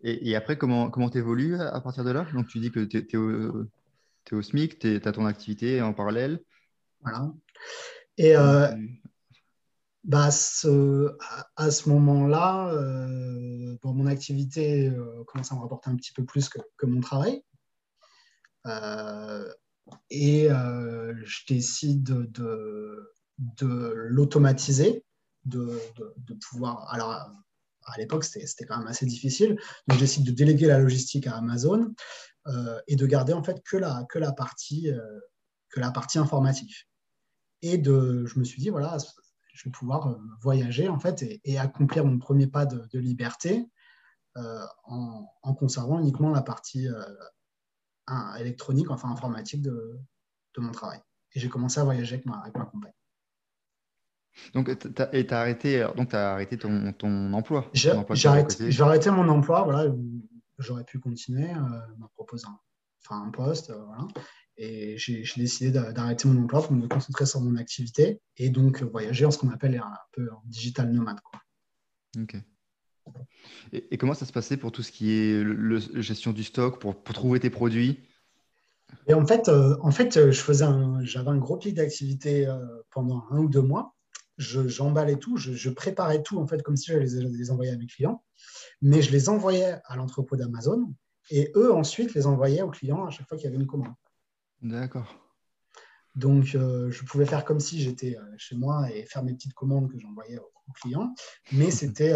Et, et, après, comment tu évolues à partir de là? Donc, tu dis que tu es, au, es au SMIC, tu as ton activité en parallèle. Voilà. Et ce, à, ce moment-là, euh, mon activité euh, commence à me rapporter un petit peu plus que, mon travail. Euh, et euh, je décide de, l'automatiser, de, pouvoir. Alors, à l'époque, c'était quand même assez difficile. Donc, je décide de déléguer la logistique à Amazon. et de garder en fait que la, que la, partie, que la partie informatique. Et de, je me suis dit, voilà, je vais pouvoir voyager en fait et, accomplir mon premier pas de, liberté en, en, conservant uniquement la partie électronique, enfin informatique de, de mon travail. Et j'ai commencé à voyager avec ma, avec ma compagne. Donc, et tu as arrêté, donc as arrêté ton, ton emploi J'ai arrêté, arrêté, mon emploi, voilà, j'aurais pu continuer, euh, m'a proposé un, enfin, un poste, euh, voilà. Et j'ai décidé d'arrêter mon emploi pour me concentrer sur mon activité et donc voyager en ce qu'on appelle un peu en digital nomade. Quoi. Ok. Et, comment ça se passait pour tout ce qui est le, gestion du stock, pour, pour trouver tes produits? Et en fait, euh, en fait je faisais j'avais un gros pic d'activité euh, pendant un ou deux mois. j'emballais tout, je, préparais tout en fait comme si j'allais les, les envoyer à mes clients, mais je les envoyais à l'entrepôt d'Amazon et eux ensuite les envoyaient aux clients à chaque fois qu'il y avait une commande. D'accord. Donc, euh, je pouvais faire comme si j'étais chez moi et faire mes petites commandes que j'envoyais aux, clients, mais c'était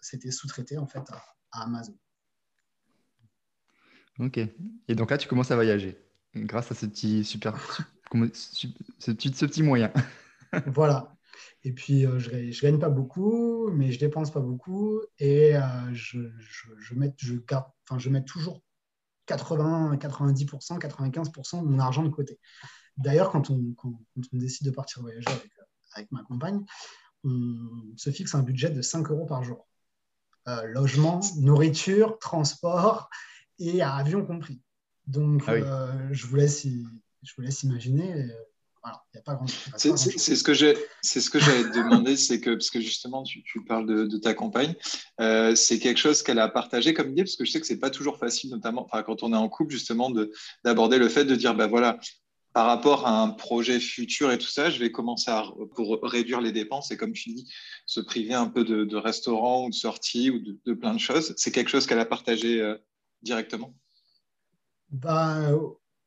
c'était sous-traité en fait à, Amazon. Ok. Et donc là, tu commences à voyager grâce à ce petit super, ce petit, ce petit moyen. voilà. Et puis, euh, je ne gagne pas beaucoup, mais je dépense pas beaucoup. Et euh, je, je, je, mets, je, garde, je mets toujours 80, 90%, 95% de mon argent de côté. D'ailleurs, quand on, quand, on, décide de partir voyager avec, avec ma compagne, on se fixe un budget de 5 euros par jour. Euh, logement, nourriture, transport et avion compris. Donc, ah euh, je, vous laisse, je vous laisse imaginer. Euh, voilà, il n'y a pas grand chose. C'est ce que j'ai, c'est ce que j'allais te demander, c'est que parce que justement tu, tu parles de, de, ta compagne, c'est quelque chose qu'elle a partagé comme idée, parce que je sais que c'est pas toujours facile, notamment quand on est en couple justement, d'aborder le fait de dire ben voilà, par rapport à un projet futur et tout ça, je vais commencer à pour réduire les dépenses et comme tu dis, se priver un peu de, restaurants ou de sorties ou de, plein de choses. C'est quelque chose qu'elle a partagé euh, directement? Bah,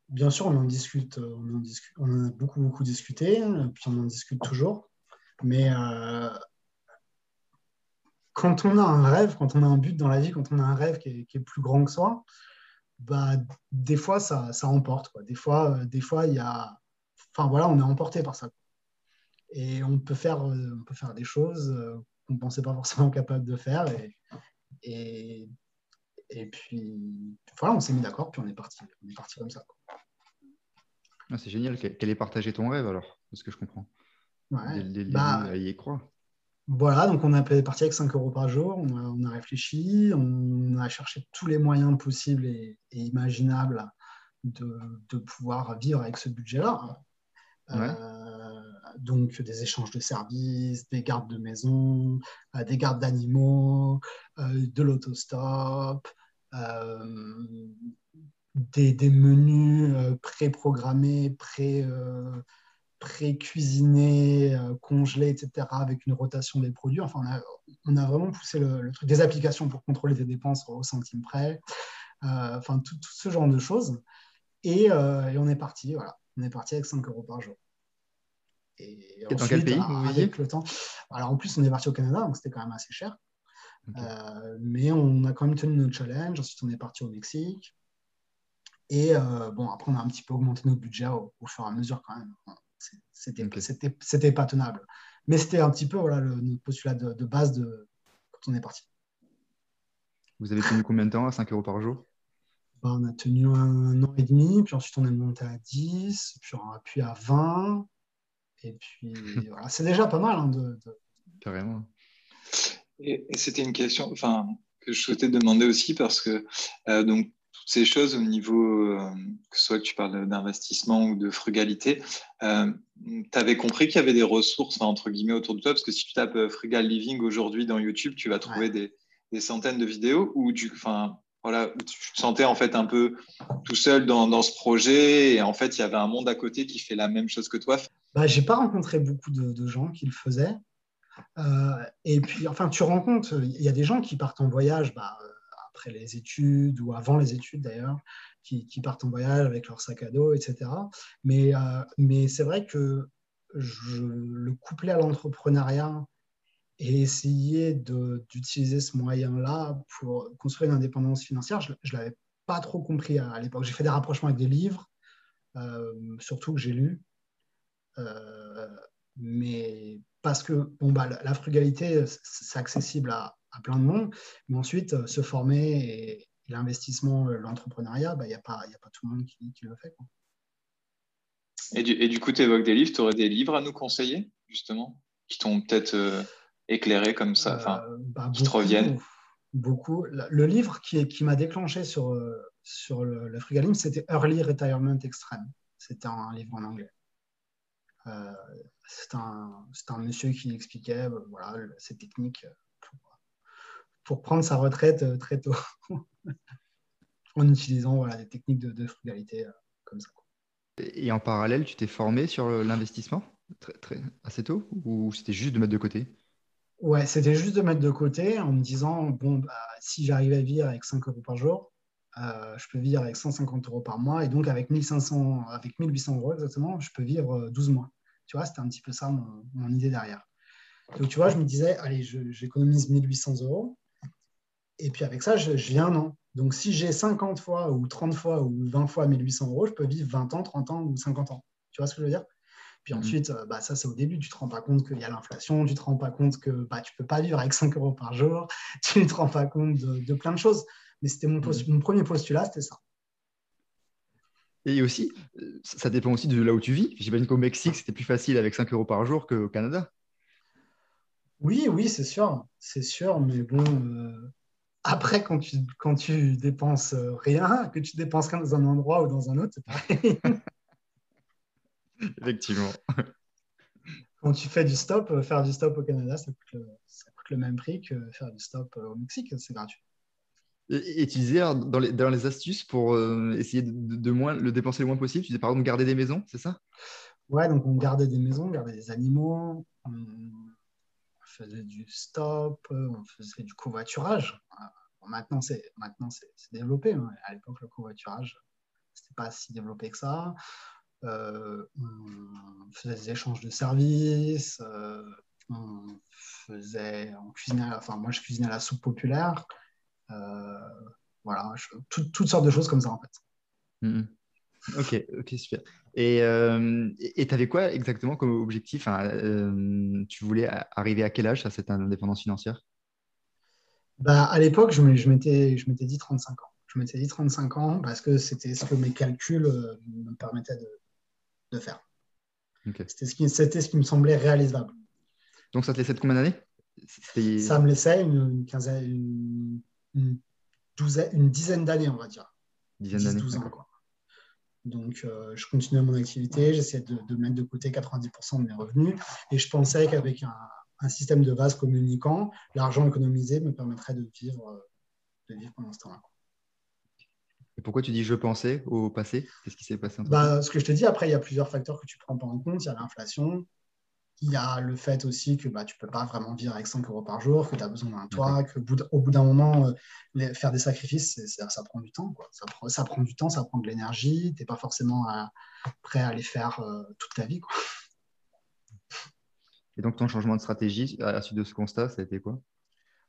Bien sûr, on en, discute, on en discute, on en a beaucoup, beaucoup discuté, puis on en discute toujours. Mais euh, quand on a un rêve, quand on a un but dans la vie, quand on a un rêve qui est, plus grand que soi, bah, des fois, ça, ça emporte. Des fois, euh, des fois, y a... Enfin, voilà, on est emporté par ça. Et on peut faire, euh, on peut faire des choses euh, qu'on ne pensait pas forcément capable de faire. Et puis, voilà, on s'est mis d'accord, puis on est parti, on est parti comme ça. Ah, c'est génial qu'elle ait partagé ton rêve, alors, de ce que je comprends. Ouais. bah, y croit. Voilà, donc on a parti avec 5 euros par jour, on a, réfléchi, on a cherché tous les moyens possibles et, imaginables de, pouvoir vivre avec ce budget-là. Euh, donc des échanges de services, des gardes de maison, euh, des gardes d'animaux, euh, de l'autostop, des, des, menus pré-programmés, pré pré-cuisiné, euh, congelé, etc., avec une rotation des produits. Enfin, on a, vraiment poussé le, truc des applications pour contrôler tes dépenses au centime près, euh, enfin, tout, ce genre de choses. Euh, et, on est parti, voilà, on est parti avec 5 euros par jour. Et, dans quel pays avec le temps. Alors en plus, on est parti au Canada, donc c'était quand même assez cher. mais on a quand même tenu notre challenge. Ensuite, on est parti au Mexique. Et bon, après, on a un petit peu augmenté notre budget au, au fur et à mesure quand même. C'était pas tenable. Mais c'était un petit peu voilà, le, notre postulat de, base de, quand on est parti. Vous avez tenu combien de temps à 5 euros par jour? Bah, On a tenu un, an et demi, puis ensuite on est monté à 10, puis, puis à 20. Et puis voilà, c'est déjà pas mal. Hein, de, Carrément. Et, c'était une question enfin, que je souhaitais demander aussi parce que euh, donc, ces choses au niveau, euh, que ce soit que tu parles d'investissement ou de frugalité, euh, tu avais compris qu'il y avait des ressources, entre guillemets, autour de toi, parce que si tu tapes euh, Frugal Living aujourd'hui dans YouTube, tu vas trouver des, centaines de vidéos où, du, voilà, tu te sentais en fait un peu tout seul dans, ce projet et en fait, il y avait un monde à côté qui fait la même chose que toi. Bah, Je n'ai pas rencontré beaucoup de, gens qui le faisaient. et puis, enfin, tu rencontres, il y a des gens qui partent en voyage, bah, après les études ou avant les études d'ailleurs, qui, partent en voyage avec leur sac à dos, etc. Mais, euh, mais c'est vrai que je, le coupler à l'entrepreneuriat et essayer d'utiliser ce moyen-là pour construire une indépendance financière, je ne l'avais pas trop compris à, l'époque. J'ai fait des rapprochements avec des livres, surtout que j'ai lu. mais parce que bon, bah, la frugalité, c'est accessible à, plein de monde, mais ensuite, se former et, l'investissement, l'entrepreneuriat, bah, il n'y a, pas, a pas tout le monde qui, le fait. Et, du, et, du, coup, tu évoques des livres, tu aurais des livres à nous conseiller, justement, qui t'ont peut-être éclairé comme ça, enfin, bah, qui te reviennent? beaucoup. Le livre qui, qui m'a déclenché sur, euh, sur le, le frugalisme, c'était Early Retirement Extreme. C'était un livre en anglais. Euh, c'est un, un, monsieur qui expliquait euh, voilà, ces techniques pour, pour, prendre sa retraite très tôt en utilisant voilà, des techniques de, frugalité comme ça. Et en parallèle, tu t'es formé sur l'investissement très, très, assez tôt ou c'était juste de mettre de côté? Ouais, c'était juste de mettre de côté en me disant bon, bah, si j'arrive à vivre avec 5 euros par jour, euh, je peux vivre avec 150 euros par mois et donc avec 1500, avec 1800 euros exactement, je peux vivre 12 mois. Tu vois, c'était un petit peu ça mon, idée derrière. Donc tu vois, je me disais, allez, j'économise 1800 euros et puis avec ça, je, je vis un an. Donc si j'ai 50 fois ou 30 fois ou 20 fois 1800 euros, je peux vivre 20 ans, 30 ans ou 50 ans. Tu vois ce que je veux dire? Puis mmh. ensuite, euh, bah, ça, c'est au début. Tu ne te rends pas compte qu'il y a l'inflation, tu ne te rends pas compte que bah, tu ne peux pas vivre avec 5 euros par jour, tu ne te rends pas compte de, plein de choses. Mais c'était mon, mmh. mon, premier postulat, c'était ça. Et aussi, ça dépend aussi de là où tu vis. J'imagine qu'au Mexique, c'était plus facile avec 5 euros par jour qu'au Canada. Oui, oui, c'est sûr. C'est sûr, mais bon, euh, après, quand tu, quand tu dépenses rien, que tu dépenses rien dans un endroit ou dans un autre, c'est pareil. Effectivement. Quand tu fais du stop, euh, faire du stop au Canada, ça coûte le, même prix que faire du stop euh, au Mexique, c'est gratuit. Et, tu disais, dans les, dans les astuces pour euh, essayer de, moins, le dépenser le moins possible, tu disais par exemple garder des maisons, c'est ça? Ouais, donc on gardait des maisons, on gardait des animaux, on faisait du stop, on faisait du covoiturage. maintenant, c'est développé. Hein. À l'époque, le covoiturage, c'était pas si développé que ça. Euh, on faisait des échanges de services, euh, on faisait, on cuisinait, enfin moi je cuisinais la soupe populaire, euh, voilà, toutes sortes de choses comme ça en fait. Mm-hmm. Ok, ok, super. Et tu avais quoi exactement comme objectif Tu voulais arriver à quel âge à cette indépendance financière? Bah, À l'époque, je m'étais dit 35 ans. Je m'étais dit 35 ans parce que c'était ce que mes calculs me permettaient de, de faire. C'était ce, qui, ce qui me semblait réalisable. Donc ça te laissait combien d'années? Ça me laissait une, quinzaine, une, douzaine, une dizaine d'années, on va dire. Dizaine d'années. Donc, euh, je continuais mon activité, j'essayais de, mettre de côté 90% de mes revenus. Et je pensais qu'avec un, un, système de vase communicant, l'argent économisé me permettrait de vivre, euh, de vivre pendant ce temps-là pourquoi tu dis je pensais au passé? Qu'est-ce qui s'est passé bah, Ce que je te dis, après, il y a plusieurs facteurs que tu ne prends pas en compte. Il y a l'inflation, il y a le fait aussi que bah, tu ne peux pas vraiment vivre avec 5 euros par jour, que tu as besoin d'un toit, qu'au bout d'un moment, euh, faire des sacrifices, ça, prend du temps. Ça, prend, du temps, ça prend de l'énergie. Tu n'es pas forcément prêt à les faire euh, toute ta vie. Et donc, ton changement de stratégie à la suite de ce constat, ça a été quoi?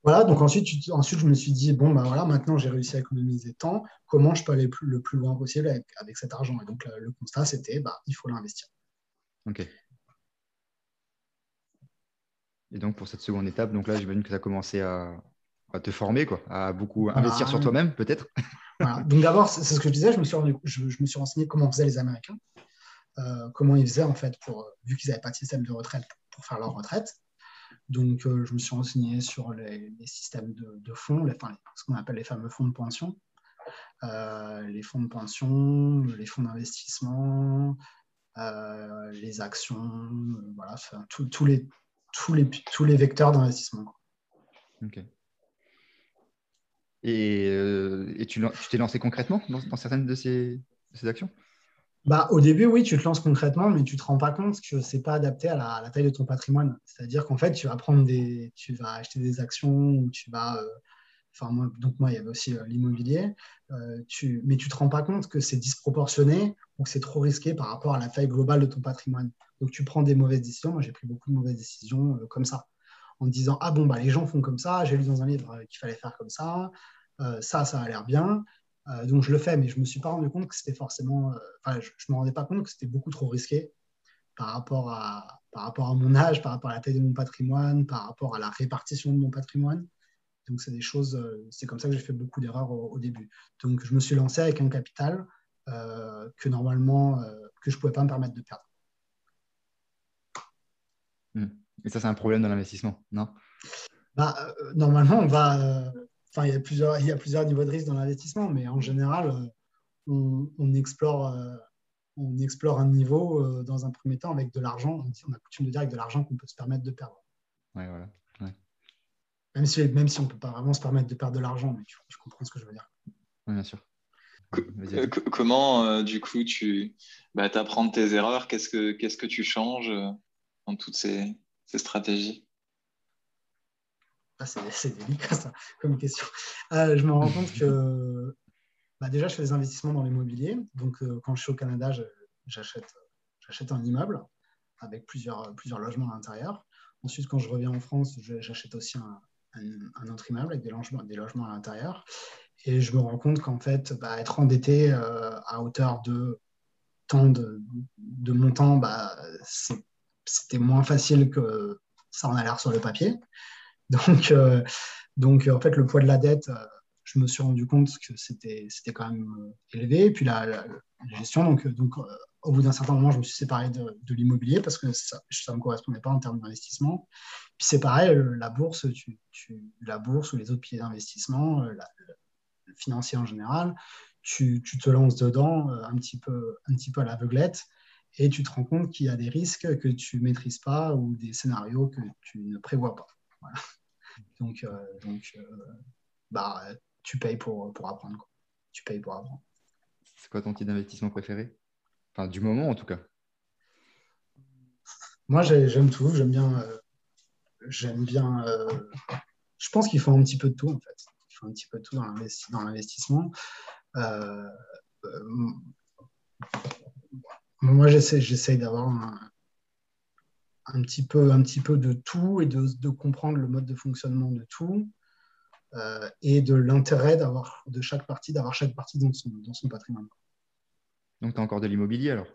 Voilà, donc ensuite, ensuite, je me suis dit, bon, ben voilà, maintenant j'ai réussi à économiser temps, comment je peux aller le plus loin possible avec, cet argent? Et donc, le, constat, c'était, bah, il faut l'investir. OK. Et donc, pour cette seconde étape, donc là, j'imagine que tu as commencé à, te former, quoi, à beaucoup investir sur toi-même, peut-être voilà. Donc, d'abord, c'est ce que je disais, je me suis, je, me suis renseigné comment faisaient les Américains, euh, comment ils faisaient, en fait, pour, vu qu'ils n'avaient pas de système de retraite pour faire leur retraite. Donc, euh, je me suis renseigné sur les, systèmes de, fonds, les, ce qu'on appelle les fameux fonds de pension, euh, les fonds de pension, les fonds d'investissement, euh, les actions, voilà, tous, les, tous, les, tous les vecteurs d'investissement. Ok. Et, tu t'es lancé concrètement dans, certaines de ces actions? Bah, au début, oui, tu te lances concrètement, mais tu ne te rends pas compte que ce n'est pas adapté à la, taille de ton patrimoine. C'est-à-dire qu'en fait, tu vas prendre des, tu vas acheter des actions ou tu vas. Euh, donc, moi, il y avait aussi euh, l'immobilier. Euh, tu, mais tu te rends pas compte que c'est disproportionné ou que c'est trop risqué par rapport à la taille globale de ton patrimoine. Donc, tu prends des mauvaises décisions. Moi, j'ai pris beaucoup de mauvaises décisions comme ça, en disant Ah bon, bah, les gens font comme ça, j'ai lu dans un livre qu'il fallait faire comme ça, ça, ça a l'air bien. donc je le fais, mais je ne me suis pas rendu compte que c'était forcément. Enfin, je ne me rendais pas compte que c'était beaucoup trop risqué par rapport, à, par rapport à mon âge, par rapport à la taille de mon patrimoine, par rapport à la répartition de mon patrimoine. Donc, c'est des choses, c'est comme ça que j'ai fait beaucoup d'erreurs au, début. Donc, je me suis lancé avec un capital que normalement, que je ne pouvais pas me permettre de perdre. Hmm. Et ça, c'est un problème dans l'investissement, non? Bah, euh, Normalement, on va. Euh, enfin, il y a plusieurs, il y a plusieurs niveaux de risque dans l'investissement, mais en général, euh, on, explore, on explore un niveau dans un premier temps avec de l'argent. On a coutume de dire avec de l'argent qu'on peut se permettre de perdre. Ouais, voilà. Même si, même si on ne peut pas vraiment se permettre de perdre de l'argent, mais tu, comprends ce que je veux dire. Oui, bien sûr. Comment, du coup, tu bah, apprends de tes erreurs? Qu'est-ce que Qu'est-ce que tu changes dans toutes ces, stratégies? Ah, C'est délicat ça comme question. Euh, je me rends compte que bah, déjà je fais des investissements dans l'immobilier. Donc euh, quand je suis au Canada, j'achète un immeuble avec plusieurs, plusieurs logements à l'intérieur. Ensuite, quand je reviens en France, j'achète aussi un, autre immeuble avec des logements, des logements à l'intérieur. Et je me rends compte qu'en fait, bah, être endetté euh, à hauteur de tant de, de montant, bah, c'était moins facile que ça en a l'air sur le papier. Donc, euh, donc, en fait, le poids de la dette, euh, je me suis rendu compte que c'était, quand même élevé. Et puis la, gestion, donc au bout d'un certain moment, je me suis séparé de, l'immobilier parce que ça ne me correspondait pas en termes d'investissement. Puis c'est pareil, la bourse, tu, la bourse ou les autres piliers d'investissement, le financier en général, tu, tu, te lances dedans un petit peu, un petit peu à l'aveuglette et tu te rends compte qu'il y a des risques que tu ne maîtrises pas ou des scénarios que tu ne prévois pas. Donc, euh, donc euh, bah, tu payes pour, pour apprendre. Tu payes pour apprendre. C'est quoi ton type d'investissement préféré? Du moment en tout cas. Moi, j'aime tout. J'aime bien. Euh, j'aime bien. je pense qu'il faut un petit peu de tout en fait. Il faut un petit peu de tout dans l'investissement. Moi, j'essaie d'avoir un, petit peu, un petit peu de tout et de, comprendre le mode de fonctionnement de tout euh, et de l'intérêt d'avoir de chaque partie, d'avoir chaque partie dans son, dans son patrimoine. Donc, tu as encore de l'immobilier alors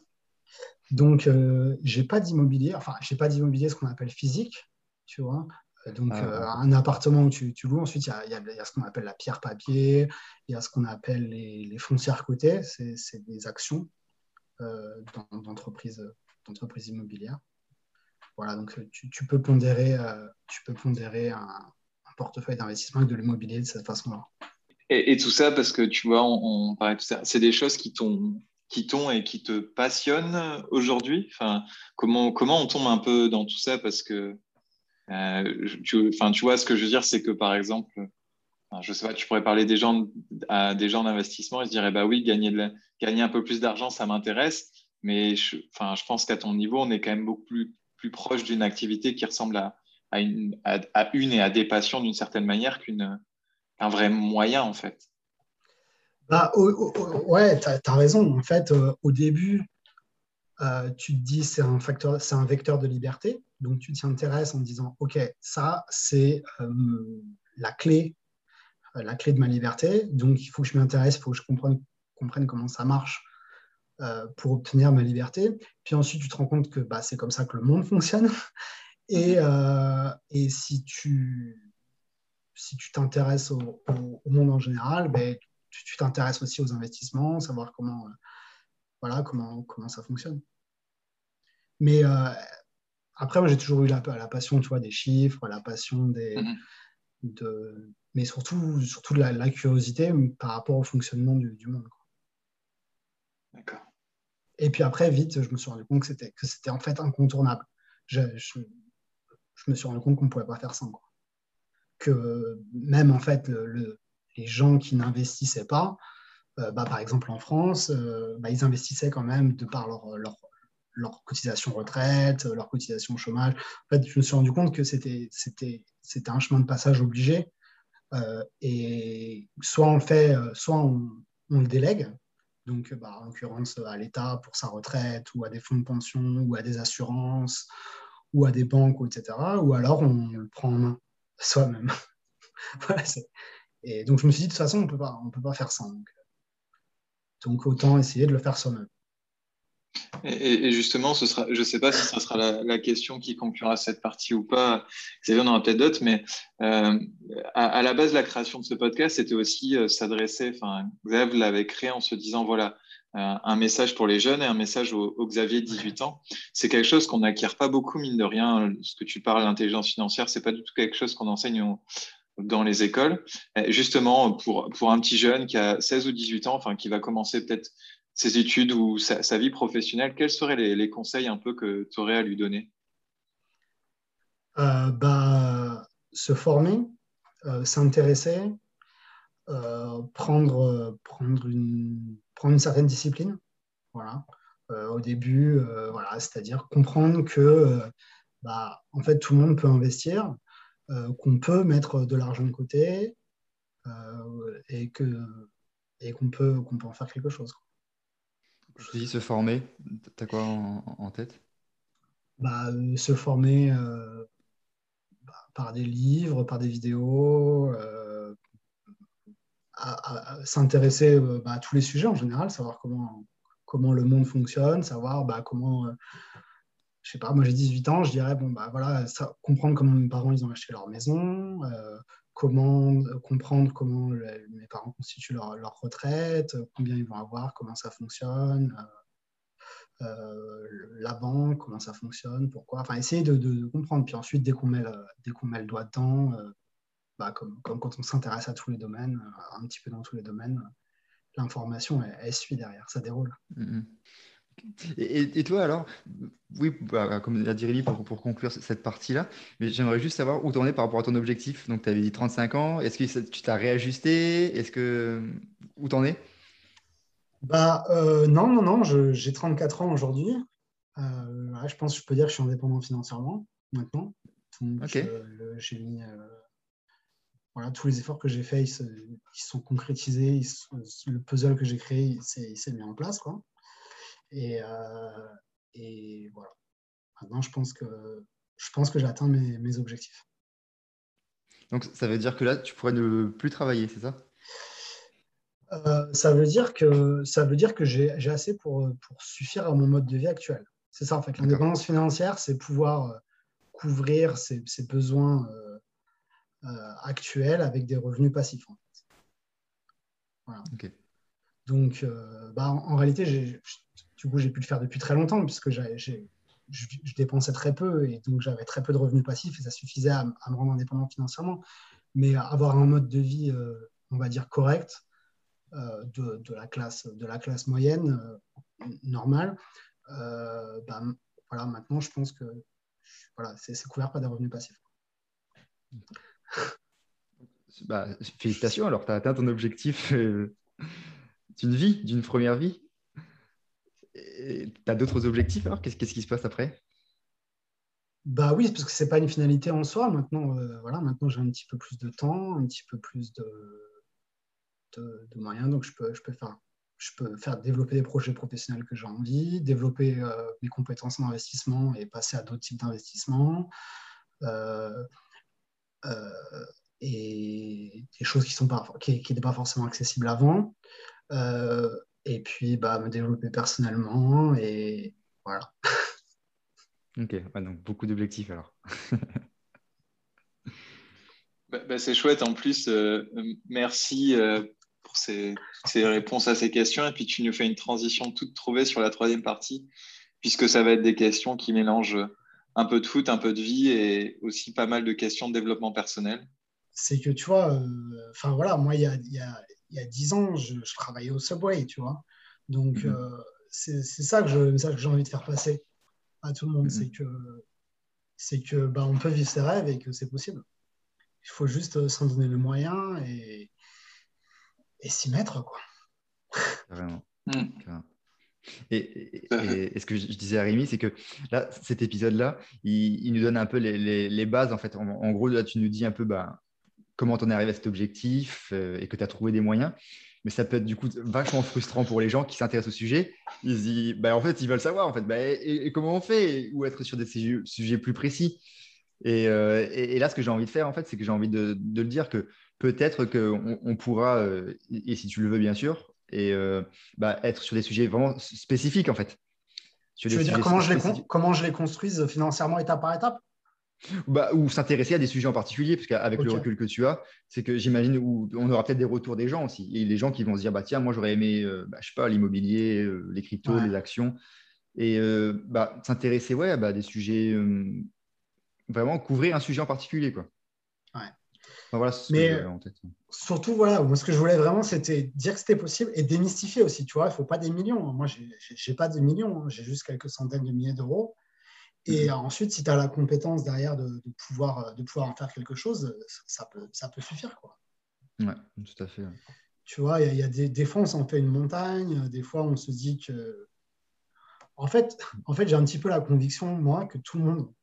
Donc, euh, j'ai pas d'immobilier, enfin, j'ai pas d'immobilier, ce qu'on appelle physique, tu vois. Donc, ah. euh, un appartement où tu, loues, ensuite, il y, y a, ce qu'on appelle la pierre papier, il y a ce qu'on appelle les, les foncières cotées, c'est des actions euh, d'entreprises immobilières. Voilà, donc euh, tu, peux pondérer, euh, tu peux pondérer un, portefeuille d'investissement avec de l'immobilier de cette façon-là. Et, tout ça parce que tu vois, on, on parlait tout ça, c'est des choses qui t'ont qui t'ont et qui te passionnent aujourd'hui? Enfin, comment, comment on tombe un peu dans tout ça? Parce que, tu, enfin, tu vois, ce que je veux dire, c'est que par exemple, je sais pas, tu pourrais parler des gens, à des gens d'investissement, ils se diraient, bah oui, gagner, gagner un peu plus d'argent, ça m'intéresse. Mais je, enfin, je pense qu'à ton niveau, on est quand même beaucoup plus, plus proche d'une activité qui ressemble à, à, une, à, une et à des passions d'une certaine manière qu'un vrai moyen, en fait. Bah, ouais, tu as, raison. En fait, euh, au début, euh, tu te dis c'est un facteur, c'est un vecteur de liberté. Donc, tu t'y intéresses en disant, OK, ça, c'est euh, la clé la clé de ma liberté. Donc, il faut que je m'intéresse, il faut que je comprenne, comprenne comment ça marche pour obtenir ma liberté. Puis ensuite, tu te rends compte que bah, c'est comme ça que le monde fonctionne. Et, et si tu si tu t'intéresses au, monde en général, ben, tu t'intéresses aussi aux investissements, savoir comment, voilà, comment, comment ça fonctionne. Mais après, moi, j'ai toujours eu la, la passion tu vois, des chiffres, la passion des, mm-hmm. de, mais surtout, surtout de la, curiosité par rapport au fonctionnement du, monde. D'accord. Et puis après, vite, je me suis rendu compte que c'était, que c'était en fait incontournable. Je, je, me suis rendu compte qu'on ne pouvait pas faire ça. Que même en fait, le, les gens qui n'investissaient pas, euh, bah, par exemple en France, euh, bah, ils investissaient quand même de par leur, leur cotisation retraite, leur cotisation chômage. En fait, je me suis rendu compte que c'était, un chemin de passage obligé euh, et soit on le fait, euh, soit on, le délègue, donc bah, en l'occurrence à l'État pour sa retraite, ou à des fonds de pension, ou à des assurances, ou à des banques, etc. Ou alors on le prend en main soi-même. et donc je me suis dit, de toute façon, on ne peut pas faire ça. Donc autant essayer de le faire soi-même. Et, justement, ce sera, je ne sais pas si ce sera la, question qui conclura cette partie ou pas. Xavier, on aura peut-être d'autres, mais euh, à, la base, la création de ce podcast, c'était aussi euh, s'adresser, enfin, Xavier l'avait créé en se disant, voilà, euh, un message pour les jeunes et un message au, Xavier de 18 ans. C'est quelque chose qu'on n'acquiert pas beaucoup, mine de rien. Ce que tu parles, l'intelligence financière, c'est pas du tout quelque chose qu'on enseigne dans les écoles. justement, pour, pour un petit jeune qui a 16 ou 18 ans, enfin, qui va commencer peut-être ses études ou sa, vie professionnelle, quels seraient les, conseils un peu que tu aurais à lui donner? Euh, bah, Se former, euh, s'intéresser, euh, prendre, prendre, une, prendre une certaine discipline. Voilà. au début, voilà, c'est-à-dire comprendre que bah, en fait, tout le monde peut investir, qu'on peut mettre de l'argent de côté et qu'on et qu'on peut, qu'on peut en faire quelque chose. Je dis se former, tu as quoi en, tête? Bah, euh, Se former euh, bah, par des livres, par des vidéos, euh, à, s'intéresser bah, à tous les sujets en général, savoir comment, comment le monde fonctionne, savoir bah, comment. Je sais pas, moi j'ai 18 ans, je dirais, bon, bah voilà, comprendre comment mes parents ils ont acheté leur maison, comment comprendre comment mes parents constituent leur, leur, retraite, combien ils vont avoir, comment ça fonctionne, euh, euh, la banque, comment ça fonctionne, pourquoi. Enfin, essayer de, comprendre. Puis ensuite, dès qu'on met, met le doigt dedans, euh, bah, comme, comme, quand on s'intéresse à tous les domaines, un petit peu dans tous les domaines, l'information, elle, suit derrière, ça déroule. Mm-hmm. Et, toi alors, oui, bah, comme l'a dit Rémi pour, pour, conclure cette partie-là, mais j'aimerais juste savoir où tu en es par rapport à ton objectif. Donc tu avais dit 35 ans, est-ce que tu t'as réajusté? Est-ce que où t'en es? Bah, euh, Non, non, non, j'ai 34 ans aujourd'hui. Euh, je pense que je peux dire que je suis indépendant financièrement maintenant. Donc, euh, j'ai mis voilà, tous les efforts que j'ai faits, ils, se, sont concrétisés, le puzzle que j'ai créé, il s'est mis en place. Quoi. Et, euh, et voilà. Maintenant, je pense que, je pense que j'ai atteint mes, mes, objectifs. Donc, ça veut dire que là, tu pourrais ne plus travailler, c'est ça? Euh, ça veut dire que, ça veut dire que j'ai assez pour, pour suffire à mon mode de vie actuel. C'est ça, en fait. L'indépendance financière, c'est pouvoir euh, couvrir ses, ses besoins actuels avec des revenus passifs. En fait. voilà. Donc, bah, en, en, réalité, j'ai du coup, j'ai pu le faire depuis très longtemps puisque je, dépensais très peu et donc j'avais très peu de revenus passifs et ça suffisait à, me rendre indépendant financièrement. Mais avoir un mode de vie, euh, on va dire, correct, euh, de, la classe, de la classe moyenne, euh, normale, bah, voilà, maintenant, je pense que voilà, c'est couvert par des revenus passifs. Bah, félicitations, alors tu as atteint ton objectif d'une vie, d'une première vie tu as d'autres objectifs alors? Qu'est-ce qui se passe après? Bah oui, parce que c'est pas une finalité en soi. Maintenant, euh, voilà, maintenant j'ai un petit peu plus de temps, un petit peu plus de, de, moyens, donc je peux, je peux faire, je peux faire développer des projets professionnels que j'ai envie, développer euh, mes compétences en investissement et passer à d'autres types d'investissements, euh, et des choses qui sont pas, qui n'étaient pas forcément accessibles avant et puis bah, me développer personnellement et voilà. Ok, donc beaucoup d'objectifs alors. Bah, bah, c'est chouette en plus. Euh, merci euh, pour ces, ces, réponses à ces questions et puis tu nous fais une transition toute trouvée sur la troisième partie puisque ça va être des questions qui mélangent un peu de foot, un peu de vie et aussi pas mal de questions de développement personnel. C'est que tu vois, euh, enfin voilà, moi il y a, y a il y a 10 ans, je, travaillais au Subway, tu vois. Donc, mhm. euh, c'est ça que j'ai envie de faire passer à tout le monde. Mhm. C'est que, c'est que bah, on peut vivre ses rêves et que c'est possible. Il faut juste euh, s'en donner le moyen et, et s'y mettre. Quoi. Vraiment. Mm. Et, ce que je disais à Rémi, c'est que là, cet épisode-là, il, nous donne un peu les, les, bases. En fait, en, gros, là, tu nous dis un peu bah, comment tu en es arrivé à cet objectif euh, et que tu as trouvé des moyens. Mais ça peut être du coup vachement frustrant pour les gens qui s'intéressent au sujet. Ils disent, bah, en fait, ils veulent savoir, en fait, bah, et, comment on fait? Ou être sur des sujets, plus précis. Euh, et, là, ce que j'ai envie de faire, en fait, c'est que j'ai envie de, le dire que peut-être qu'on on pourra, euh, et si tu le veux bien sûr, et bah, être sur des sujets vraiment spécifiques en fait. tu veux dire comment je, les comment je les construise financièrement étape par étape? Bah, ou s'intéresser à des sujets en particulier, parce qu'avec le recul que tu as, c'est que j'imagine où on aura peut-être des retours des gens aussi. Et les gens qui vont se dire, bah, tiens, moi j'aurais aimé, euh, bah, je sais pas, l'immobilier, euh, les cryptos, les actions. Et euh, bah, s'intéresser ouais, à bah, des sujets, vraiment couvrir un sujet en particulier. Quoi. voilà, Mais surtout, voilà, moi ce que je voulais vraiment, c'était dire que c'était possible et démystifier aussi. Tu vois, il ne faut pas des millions. Moi, je n'ai pas des millions, hein. j'ai juste quelques centaines de milliers d'euros. Et mhm. ensuite, si tu as la compétence derrière de, pouvoir, de pouvoir en faire quelque chose, ça peut, ça peut suffire. Quoi. Ouais, tout à fait. Tu vois, il y, a, des, des fois, on s'en fait une montagne, des fois, on se dit que. En fait, en fait j'ai un petit peu la conviction, moi, que tout le monde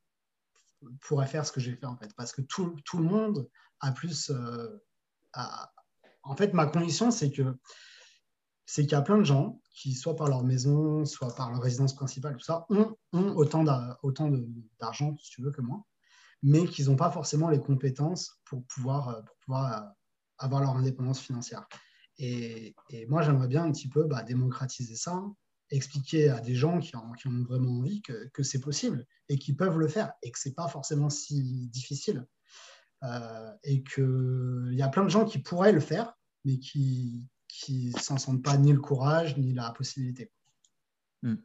pourrait faire ce que j'ai fait, en fait. Parce que tout, tout le monde a plus. Euh, En fait, ma conviction, c'est que c'est qu'il y a plein de gens qui, soit par leur maison, soit par leur résidence principale, tout ça, ont, autant d'argent, si tu veux, que moi, mais qu'ils n'ont pas forcément les compétences pour pouvoir, euh, euh, avoir leur indépendance financière. Et, moi, j'aimerais bien un petit peu bah, démocratiser ça, expliquer à des gens qui en, ont vraiment envie que, c'est possible et qui peuvent le faire et que ce n'est pas forcément si difficile. Euh, et qu'il y a plein de gens qui pourraient le faire, mais qui, qui s'en sentent pas ni le courage ni la possibilité. Hmm.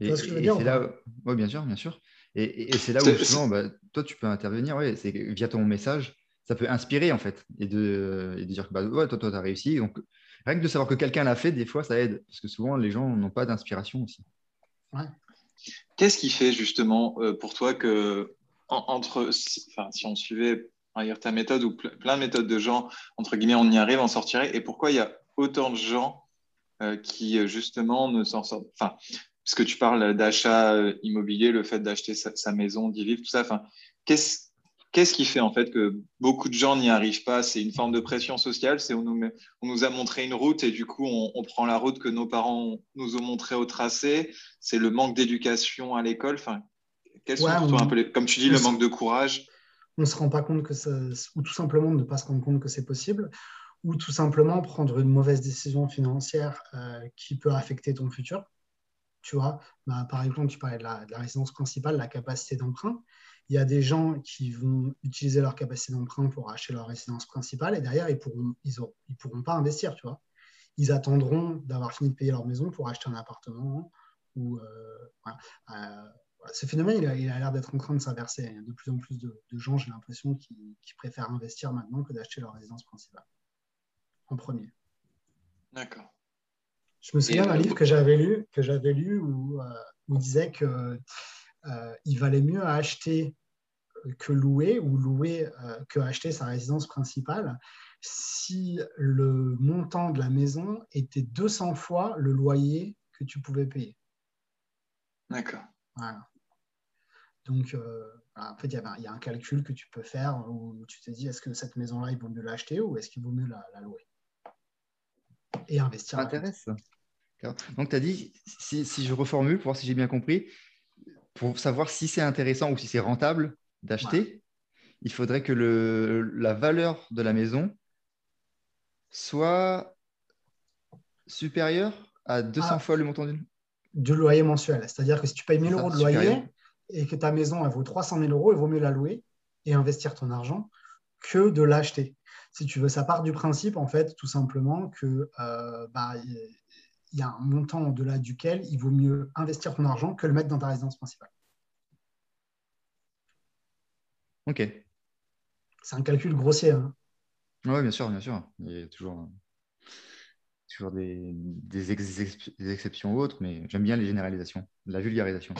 Et, c'est là, oui, bien sûr, bien sûr. Et, c'est là où justement, bah, toi, tu peux intervenir. Ouais, c'est via ton message, ça peut inspirer en fait, et de, et de dire que bah, ouais, toi, toi, tu as réussi. Donc, rien que de savoir que quelqu'un l'a fait, des fois, ça aide, parce que souvent, les gens n'ont pas d'inspiration aussi. Ouais. Qu'est-ce qui fait justement euh, pour toi que entre, enfin, si on suivait ta méthode ou plein de méthodes de gens, entre guillemets, on y arrive, on sortirait, et pourquoi il y a autant de gens euh, qui, euh, justement, ne s'en sortent. Enfin, parce que tu parles d'achat euh, immobilier, le fait d'acheter sa, maison, d'y vivre, tout ça. Enfin, qu'est-ce Qu'est-ce qui fait en fait que beaucoup de gens n'y arrivent pas? C'est une forme de pression sociale, c'est on nous, on nous a montré une route et du coup on, prend la route que nos parents nous ont montré au tracé. C'est le manque d'éducation à l'école. Enfin, quels sont pour toi un peu comme tu dis, le manque de courage? On ne se rend pas compte que ça, ou tout simplement ne pas se rendre compte que c'est possible ou tout simplement prendre une mauvaise décision financière euh, qui peut affecter ton futur. Tu vois, bah, par exemple, tu parlais de la, résidence principale, la capacité d'emprunt. Il y a des gens qui vont utiliser leur capacité d'emprunt pour acheter leur résidence principale et derrière, ils ne pourront, pas investir, tu vois. Ils attendront d'avoir fini de payer leur maison pour acheter un appartement. Euh, euh, ce phénomène, il a l'air d'être en train de s'inverser. Il y a de plus en plus de, gens, j'ai l'impression, qui, qui préfèrent investir maintenant que d'acheter leur résidence principale en premier. D'accord. Je me souviens d'un livre que j'avais lu, que j'avais lu où, euh, il disait que euh, il valait mieux acheter que louer ou louer euh, que acheter sa résidence principale si le montant de la maison était 200 fois le loyer que tu pouvais payer. D'accord. Voilà. Donc, en fait, il y, a un calcul que tu peux faire où tu te dis est-ce que cette maison-là, il vaut mieux l'acheter ou est-ce qu'il vaut mieux la louer? Et investir. Ça m'intéresse. Donc, tu as dit, si, je reformule pour voir si j'ai bien compris, pour savoir si c'est intéressant ou si c'est rentable d'acheter, il faudrait que le, la valeur de la maison soit supérieure à 200 ah. fois le montant du... du loyer mensuel. C'est-à-dire que si tu payes 1000 euros de loyer et que ta maison elle vaut 300 000 euros, il vaut mieux la louer et investir ton argent que de l'acheter si tu veux, ça part du principe, en fait, tout simplement, que euh, bah, il y a un montant au-delà duquel il vaut mieux investir ton argent que le mettre dans ta résidence principale. Ok. C'est un calcul grossier. Hein. Oui, bien sûr, bien sûr. Il y a toujours, toujours des, des, exceptions autres, mais j'aime bien les généralisations, la vulgarisation.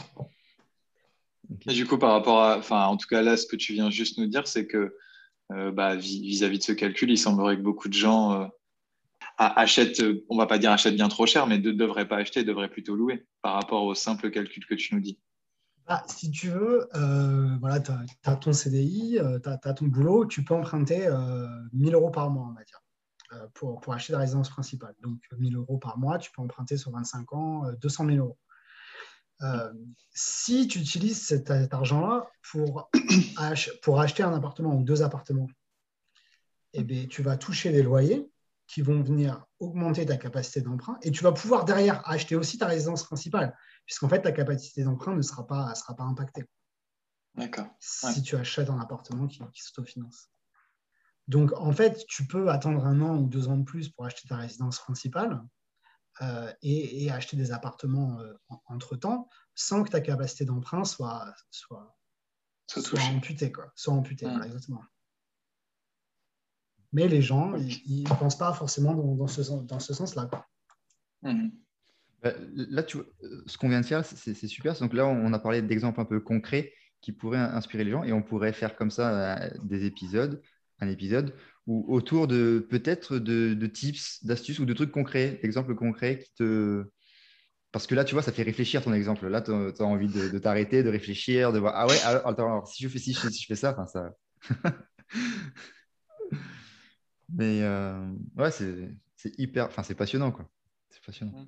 Et du coup, par rapport à, enfin, en tout cas là, ce que tu viens juste nous dire, c'est que euh, bah, vis-à-vis de ce calcul, il semblerait que beaucoup de gens euh, achètent, on va pas dire achètent bien trop cher, mais ne devraient pas acheter, devraient plutôt louer par rapport au simple calcul que tu nous dis. Bah, si tu veux, euh, voilà, tu as, ton CDI, tu as, ton boulot, tu peux emprunter 1000 euros par mois, on va dire, pour, pour, acheter la résidence principale. Donc 1000 euros par mois, tu peux emprunter sur 25 ans 200 000 euros. Euh, si tu utilises cet, argent-là pour, pour acheter un appartement ou deux appartements, eh bien, tu vas toucher des loyers qui vont venir augmenter ta capacité d'emprunt et tu vas pouvoir derrière acheter aussi ta résidence principale, puisqu'en fait, ta capacité d'emprunt ne sera pas, sera pas impactée. D'accord. Si tu achètes un appartement qui, qui s'autofinance. Donc, en fait, tu peux attendre un an ou deux ans de plus pour acheter ta résidence principale euh, et, acheter des appartements euh, entre-temps sans que ta capacité d'emprunt soit, soit, soit, amputée. Quoi. Soit amputée exactement. Mais les gens, ils ne pensent pas forcément dans, ce, dans ce sens-là. Mmh. Bah, là, tu ce qu'on vient de faire, c'est super. Donc là, on a parlé d'exemples un peu concrets qui pourraient inspirer les gens et on pourrait faire comme ça euh, des épisodes un épisode ou autour de peut-être de, tips, d'astuces ou de trucs concrets, d'exemples concrets qui te. Parce que là, tu vois, ça fait réfléchir ton exemple. Là, tu as, envie de, t'arrêter, de réfléchir, de voir Ah ouais, alors, si je fais ci, si je fais ça, enfin ça. Mais euh, ouais, c'est hyper. Enfin, c'est passionnant, quoi. C'est passionnant.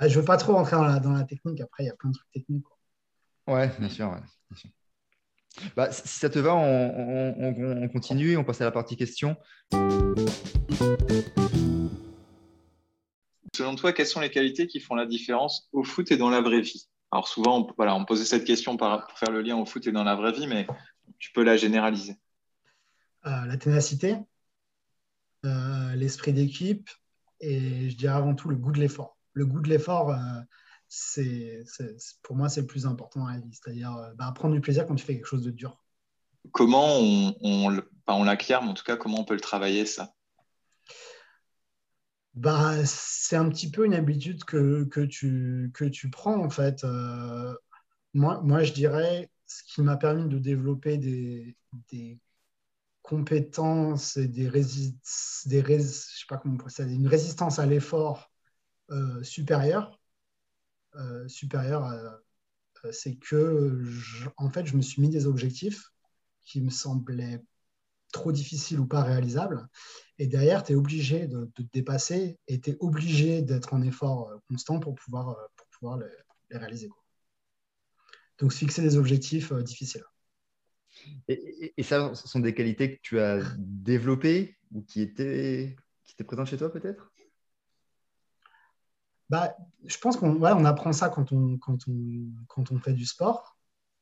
je veux pas trop rentrer dans la, dans la technique. Après, il y a plein de trucs techniques. Quoi. Ouais, bien sûr, ouais, bien sûr. Bah, si ça te va, on, continue et on passe à la partie questions. Selon toi, quelles sont les qualités qui font la différence au foot et dans la vraie vie? Alors souvent, on, voilà, on posait cette question pour faire le lien au foot et dans la vraie vie, mais tu peux la généraliser. Euh, la ténacité, euh, l'esprit d'équipe et je dirais avant tout le goût de l'effort. Le goût de l'effort, euh, c'est, pour moi, c'est le plus important dans la vie. C'est-à-dire euh, bah, prendre du plaisir quand tu fais quelque chose de dur. Comment on, on, on l'acquiert, mais en tout cas, comment on peut le travailler, ça? Bah, C'est un petit peu une habitude que, que, tu, que tu prends, en fait. Euh, moi, moi, je dirais, ce qui m'a permis de développer des, des compétences et des, des je sais pas comment on une résistance à l'effort euh, supérieure, supérieur, euh, c'est que en fait, je me suis mis des objectifs qui me semblaient trop difficiles ou pas réalisables. Et derrière, tu es obligé de, te dépasser et tu es obligé d'être en effort euh, constant pour pouvoir, pour pouvoir les, réaliser. Donc, se fixer des objectifs difficiles. Et, et, ça, ce sont des qualités que tu as développées ou qui étaient, qui étaient présentes chez toi peut-être? Bah, je pense qu'on on apprend ça quand on, quand, on, quand on fait du sport.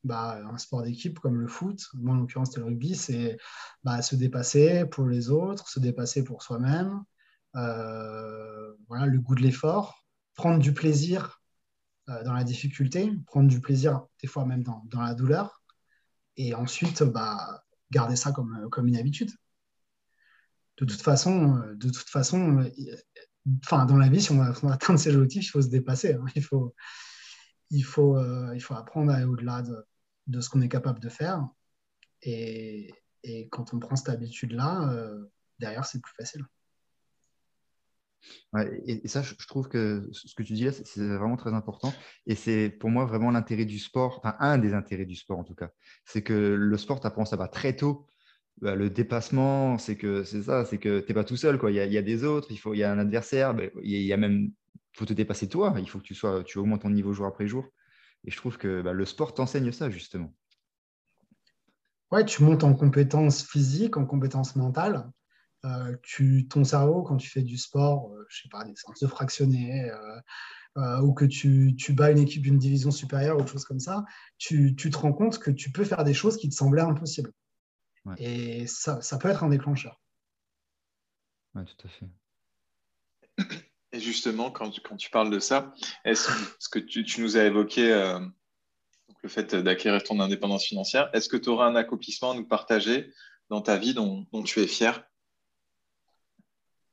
Bah, un sport d'équipe comme le foot, moi en l'occurrence c'était le rugby, c'est bah, se dépasser pour les autres, se dépasser pour soi-même, euh, voilà, le goût de l'effort, prendre du plaisir euh, dans la difficulté, prendre du plaisir des fois même dans, dans la douleur, et ensuite bah, garder ça comme, comme une habitude. De toute façon, de toute façon enfin, dans la vie, si on veut atteindre ses objectifs, il faut se dépasser. Hein. Il, faut, il, faut, euh, il faut apprendre à aller au-delà de, ce qu'on est capable de faire. Et, quand on prend cette habitude-là, euh, derrière, c'est plus facile. et, ça, je, trouve que ce que tu dis là, c'est vraiment très important. Et c'est pour moi vraiment l'intérêt du sport, enfin un des intérêts du sport en tout cas. C'est que le sport, tu apprends ça va très tôt bah, le dépassement, c'est que c'est ça, c'est que tu n'es pas tout seul. Quoi. Il, y a, des autres, il, y a un adversaire, bah, il y a même faut te dépasser toi. Il faut que tu sois, tu augmentes ton niveau jour après jour. Et je trouve que bah, le sport t'enseigne ça justement. Ouais, tu montes en compétences physiques, en compétences mentales. Euh, tu, ton cerveau, quand tu fais du sport, euh, je sais pas, des séances de fractionner, euh, ou que tu, tu, bats une équipe d'une division supérieure ou autre chose comme ça, tu, tu, te rends compte que tu peux faire des choses qui te semblaient impossibles. Et ça, ça, peut être un déclencheur. Oui, tout à fait. Et justement, quand tu, quand tu parles de ça, est-ce que tu, tu, nous as évoqué euh, le fait d'acquérir ton indépendance financière Est-ce que tu auras un accomplissement à nous partager dans ta vie dont, dont tu es fier?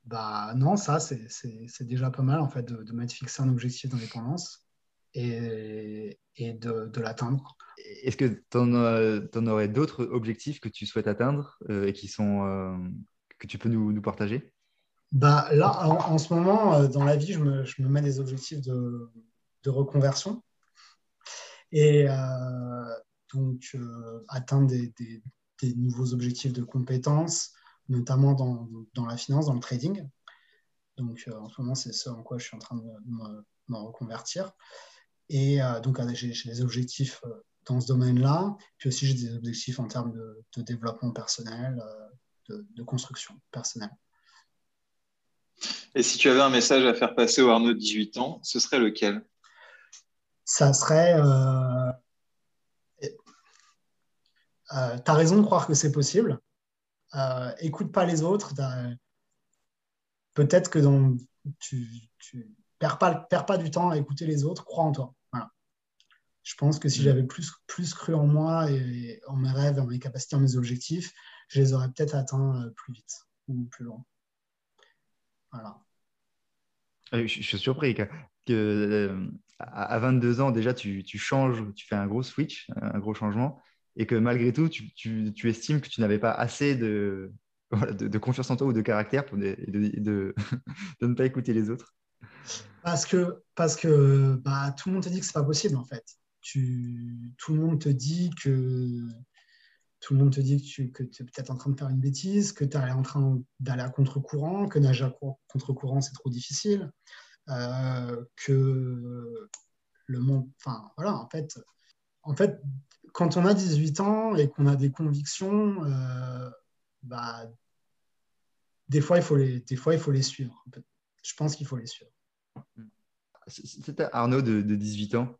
Bah non, ça c'est déjà pas mal en fait de, de m'être fixé un objectif d'indépendance et, et de, de l'atteindre. Est-ce que tu en, aurais d'autres objectifs que tu souhaites atteindre euh, et qui sont, euh, que tu peux nous, nous partager? Bah, Là, en, ce moment, euh, dans la vie, je me, je me mets des objectifs de, de reconversion. Et donc, atteindre des, des, des, nouveaux objectifs de compétences, notamment dans, dans, la finance, dans le trading. Donc, en ce moment, c'est ce en quoi je suis en train de me, me reconvertir. Et donc, j'ai des objectifs dans ce domaine-là. Puis aussi, j'ai des objectifs en termes de, développement personnel, euh, de, construction personnelle. Et si tu avais un message à faire passer au Arnaud de 18 ans, ce serait lequel? Ça serait. Euh... Euh, tu as raison de croire que c'est possible. Euh, écoute pas les autres. Peut-être que dans... tu, tu perds, pas, perds pas du temps à écouter les autres, crois en toi. Voilà. Je pense que si mm. j'avais plus, plus cru en moi et en mes rêves, en mes capacités, en mes objectifs, je les aurais peut-être atteints euh, plus vite ou plus loin. Voilà. Je, suis surpris que, euh, à 22 ans, déjà, tu, tu, changes, tu fais un gros switch, un gros changement, et que malgré tout, tu, tu, estimes que tu n'avais pas assez de, de, confiance en toi ou de caractère pour de, de, ne pas écouter les autres Parce que, parce que bah, tout le monde te dit que c'est pas possible en fait. Tu, tout le monde te dit que tout le monde te dit que tu que es peut-être en train de faire une bêtise, que tu es en train d'aller à contre-courant, que nager à contre-courant c'est trop difficile, euh, que le monde. Enfin voilà, en fait, en fait, quand on a 18 ans et qu'on a des convictions, euh, bah, des fois, il faut des fois, il faut les suivre. Je pense qu'il faut les suivre. C'était Arnaud de, 18 ans.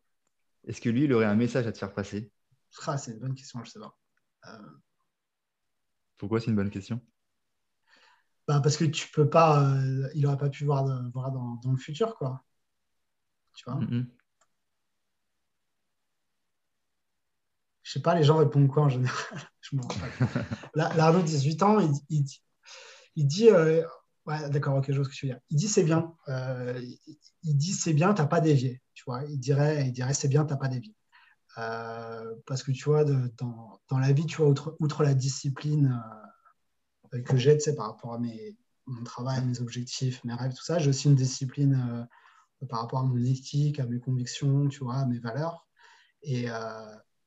Est-ce que lui, il aurait un message à te faire passer? Ah, C'est une bonne question, je ne sais pas. Euh, Pourquoi c'est une bonne question? Bah, Parce que tu peux pas, euh, il n'aurait pas pu voir, voir dans, le futur, quoi. Tu vois? Mm-hmm. Je sais pas, les gens répondent quoi en général? Je me L'Arnaud, 18 ans, il, il, il dit euh, ouais, d'accord, ok, je vois ce que tu veux dire. Il dit c'est bien. Euh, il dit c'est bien, t'as pas dévié. Tu vois, il dirait, il dirait c'est bien, t'as pas dévié. Euh, parce que tu vois, dans, dans, la vie, tu vois, outre, outre la discipline que j'ai, tu par rapport à mes, mon travail, mes objectifs, mes rêves, tout ça, j'ai aussi une discipline par rapport à mon éthique, à mes convictions, tu vois, à mes valeurs. Et,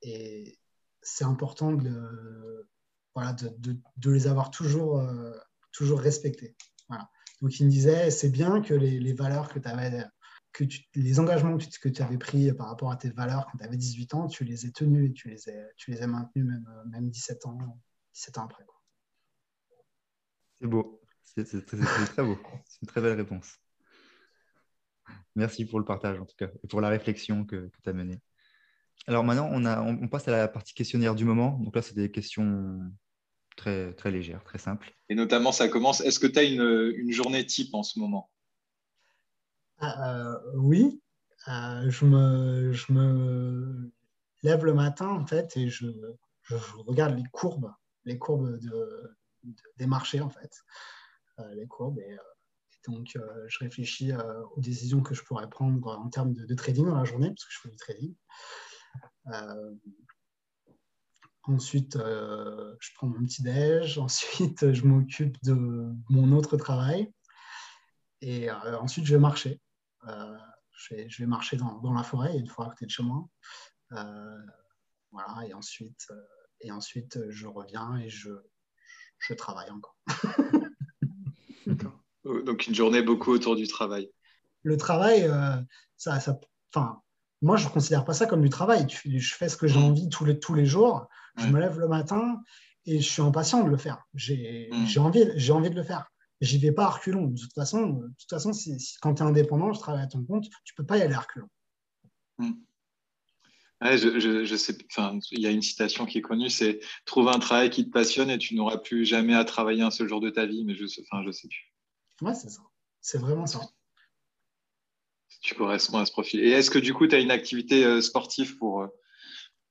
et c'est important de, voilà, de, de, les avoir toujours toujours respecté. Donc il me disait, c'est bien que les, valeurs que tu avais, que les engagements que tu, avais pris par rapport à tes valeurs quand tu avais 18 ans, tu les aies tenus et tu les aies, tu les aies maintenus même, même 17 ans, 17 ans après. C'est beau, c'est très beau, c'est une très belle réponse. Merci pour le partage en tout cas et pour la réflexion que, que tu as menée. Alors maintenant, on, a, on, passe à la partie questionnaire du moment. Donc là, c'est des questions très, très légère, très simple. Et notamment, ça commence. Est-ce que tu as une, une, journée type en ce moment? Euh, Oui. Euh, je, me, je me lève le matin, en fait, et je, je, regarde les courbes, les courbes de, des marchés, en fait. Euh, les courbes. Et, donc, je réfléchis aux décisions que je pourrais prendre en termes de, de, trading dans la journée, parce que je fais du trading. Ensuite, euh, je prends mon petit déj. Ensuite, je m'occupe de mon autre travail. Et euh, ensuite, je vais marcher. Euh, je, vais, je, vais, marcher dans, dans, la forêt, une fois à côté de chez moi. voilà. Et ensuite, et ensuite, je reviens et je, je travaille encore. Donc, une journée beaucoup autour du travail. Le travail, ça, ça, moi, je ne considère pas ça comme du travail. Je fais ce que j'ai mm. envie tous les, tous les jours. Je me lève le matin et je suis impatient de le faire. J'ai mm. envie, envie de le faire. J'y vais pas à reculons. De toute façon, de toute façon quand tu es indépendant, je travaille à ton compte, tu peux pas y aller à reculons. Mm. je, je, sais, il y a une citation qui est connue, c'est trouve un travail qui te passionne et tu n'auras plus jamais à travailler un seul jour de ta vie. Mais je, enfin, je sais plus. Ouais, c'est ça. C'est vraiment ça tu corresponds à ce profil. Et est-ce que du coup, tu as une activité euh, sportive pour euh,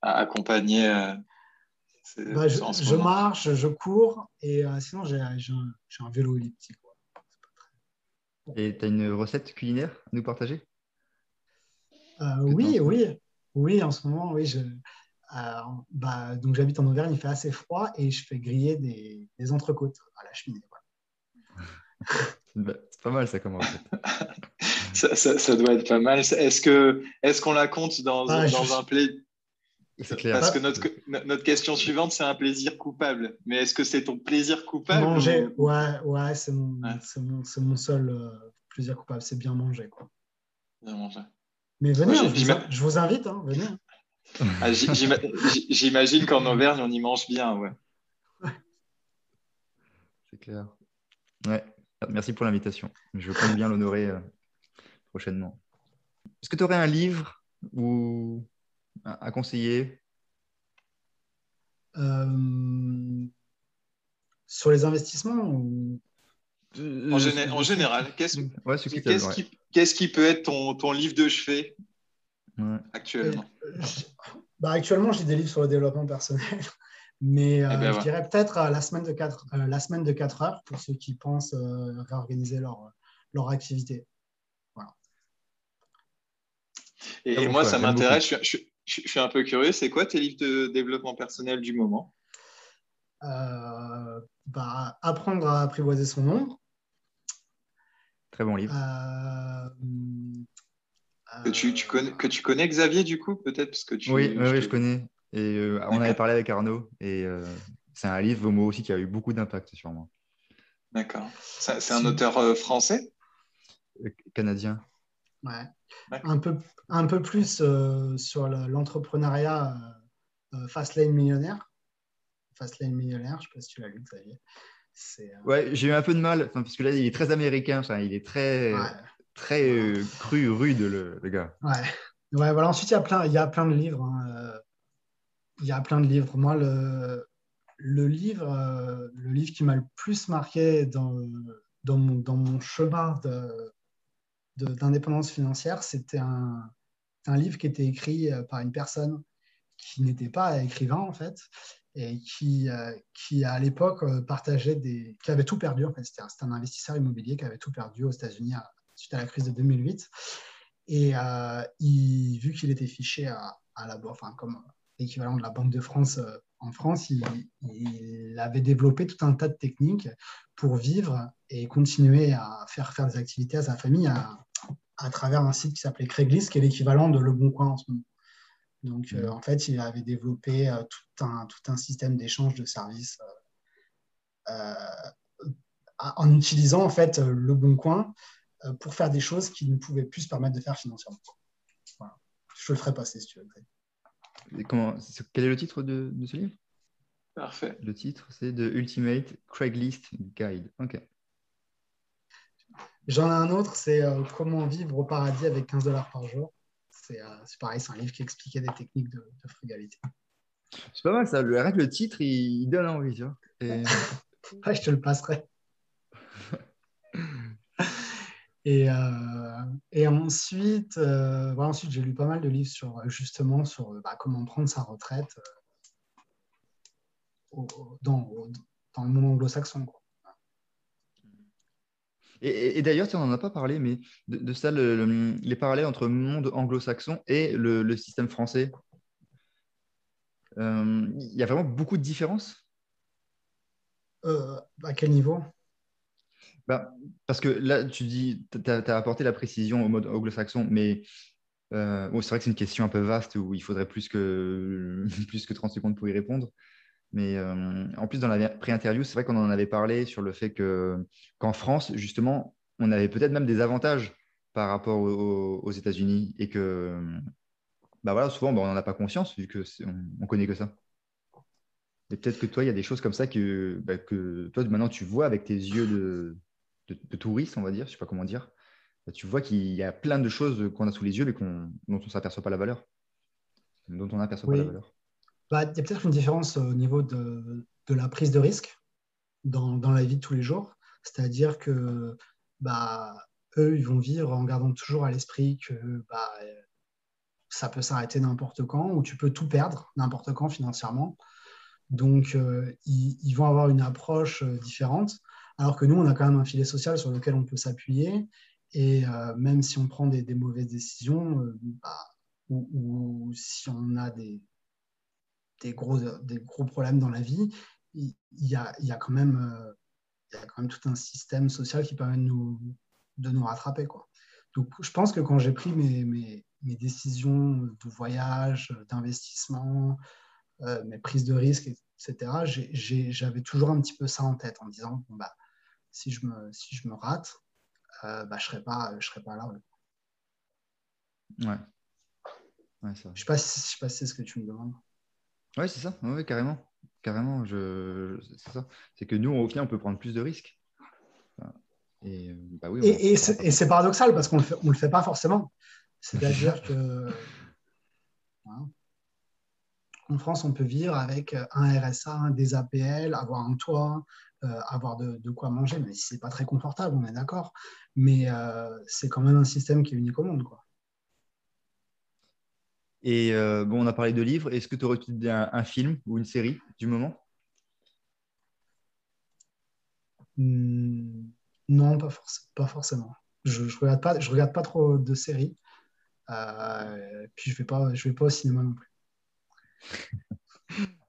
accompagner euh, bah, je, marche, je cours et sinon j'ai un, vélo elliptique. Et tu as une recette culinaire à nous partager? Oui, oui. Oui, en ce moment, oui. Je, bah, donc j'habite en Auvergne, il fait assez froid et je fais griller des, des entrecôtes à la cheminée. C'est pas mal ça comme recette. ça, doit être pas mal. Est-ce que est-ce qu'on la compte dans, ah, dans un Parce que notre, notre question suivante, c'est un plaisir coupable. Mais est-ce que c'est ton plaisir coupable Manger, ouais, ouais, c'est mon, mon, mon, seul euh, plaisir coupable, c'est bien manger. Quoi. Bien manger. Mais venez, je, vous, invite, hein, venez. Ah, j'imagine qu'en Auvergne, on y mange bien, ouais. C'est clair. Ouais. Merci pour l'invitation. Je compte bien l'honorer euh, prochainement. Est-ce que tu aurais un livre ou à conseiller euh, Sur les investissements ou... Euh, en, général, qu'est-ce qui, peut être ton, livre de chevet actuellement? Bah, Actuellement, j'ai des livres sur le développement personnel. Mais euh, eh ben, je dirais peut-être la, semaine de 4, la semaine de 4 heures pour ceux qui pensent réorganiser leur, leur activité. Et, moi, ça m'intéresse. Je, suis un peu curieux. C'est quoi tes livres de développement personnel du moment? Euh, bah, Apprendre à apprivoiser son nombre. Très bon livre. Euh, que, tu, connais, que tu connais Xavier, du coup, peut-être parce que tu, Oui, oui, je connais. Et euh, on avait parlé avec Arnaud. Et c'est un livre, moi aussi, qui a eu beaucoup d'impact sur moi. D'accord. C'est un auteur français? Canadien. Ouais. Un, peu, un peu plus euh, sur l'entrepreneuriat euh, euh, Fast Lane Millionnaire. Fast Lane Millionnaire, je ne sais pas si tu l'as lu, Xavier. Ouais, j'ai eu un peu de mal, parce que là, il est très américain, il est très, très cru, rude, le, gars. Ouais. ouais, voilà. Ensuite, il y a plein, il y a plein de livres. Hein, il y a plein de livres. Moi, le, le livre, le livre qui m'a le plus marqué dans, dans, mon, dans mon chemin de, d'indépendance financière, c'était un, un, livre qui était écrit euh, par une personne qui n'était pas écrivain en fait, et qui, euh, qui à l'époque euh, partageait des, qui avait tout perdu en fait. C'était un, investisseur immobilier qui avait tout perdu aux États-Unis suite à la crise de 2008. Et il, vu qu'il était fiché à, à la enfin comme l'équivalent de la Banque de France en France, il, avait développé tout un tas de techniques pour vivre et continuer à faire faire des activités à sa famille, à travers un site qui s'appelait Craigslist, qui est l'équivalent de Le Bon Coin en ce moment. Donc, euh, en fait, il avait développé euh, tout, un, tout un système d'échange de services euh, en utilisant en fait Le Bon Coin pour faire des choses qu'il ne pouvait plus se permettre de faire financièrement. Voilà. Je le ferai passer si tu veux. Et comment, quel est le titre de, de ce livre? Parfait. Le titre, c'est The Ultimate Craigslist Guide. OK. J'en ai un autre, c'est euh, Comment vivre au paradis avec 15 dollars par jour. Euh, c'est pareil, c'est un livre qui expliquait des techniques de, frugalité. C'est pas mal ça. Le, titre, il, donne envie. Et... je te le passerai. et, euh, et, ensuite, ensuite j'ai lu pas mal de livres sur justement sur bah, comment prendre sa retraite dans, dans, le monde anglo-saxon. Et, d'ailleurs, tu n'en as pas parlé, mais de, ça, les parallèles entre le monde anglo-saxon et le, système français, euh, il y a vraiment beaucoup de différences? Euh, À quel niveau? Bah, Parce que là, tu dis, tu as, apporté la précision au mode anglo-saxon, mais euh, bon, c'est vrai que c'est une question un peu vaste où il faudrait plus que, plus que 30 secondes pour y répondre. Mais euh, en plus, dans la pré-interview, c'est vrai qu'on en avait parlé sur le fait qu'en France, justement, on avait peut-être même des avantages par rapport aux, États-Unis et que bah voilà, souvent, bah, on n'en a pas conscience vu qu'on ne connaît que ça. Et peut-être que toi, il y a des choses comme ça que, bah, que toi, maintenant, tu vois avec tes yeux de, de, touriste, on va dire, je ne sais pas comment dire. Bah, tu vois qu'il y a plein de choses qu'on a sous les yeux mais dont on ne s'aperçoit pas la valeur. Dont on n'aperçoit pas la valeur. Bah, il y a peut-être une différence au niveau de, de la prise de risque dans, dans, la vie de tous les jours. C'est-à-dire que bah, eux, ils vont vivre en gardant toujours à l'esprit que bah, ça peut s'arrêter n'importe quand ou tu peux tout perdre n'importe quand financièrement. Donc, euh, ils, vont avoir une approche euh, différente. Alors que nous, on a quand même un filet social sur lequel on peut s'appuyer. Et euh, même si on prend des, mauvaises décisions, bah, ou, si on a des, des gros, des gros problèmes dans la vie, il y a, il y a, quand même, euh, il y a quand même tout un système social qui permet de nous, de nous rattraper. Quoi. Donc, je pense que quand j'ai pris mes, mes, mes, décisions de voyage, d'investissement, euh, mes prises de risques, etc., j'avais toujours un petit peu ça en tête en disant bon, bah, si, je me, si je me rate, euh, bah, je ne serai, serai pas là. Ouais. ouais je ne sais, sais pas si c'est ce que tu me demandes. Oui, c'est ça. Oui, carrément. Carrément, je... c'est ça. C'est que nous, au final, on peut prendre plus de risques. Et, bah oui, et, et c'est paradoxal parce qu'on ne le fait pas forcément. C'est-à-dire que en France, on peut vivre avec un RSA, des APL, avoir un toit, euh, avoir de, quoi manger, mais c'est pas très confortable, on est d'accord. Mais euh, c'est quand même un système qui est unique au monde. Quoi. Et euh, bon, on a parlé de livres. Est-ce que tu aurais un, un film ou une série du moment? Hmm, Non, pas, pas forcément. Je ne regarde, pas, je regarde pas trop de séries. puis je ne vais, pas, je vais pas au cinéma non plus.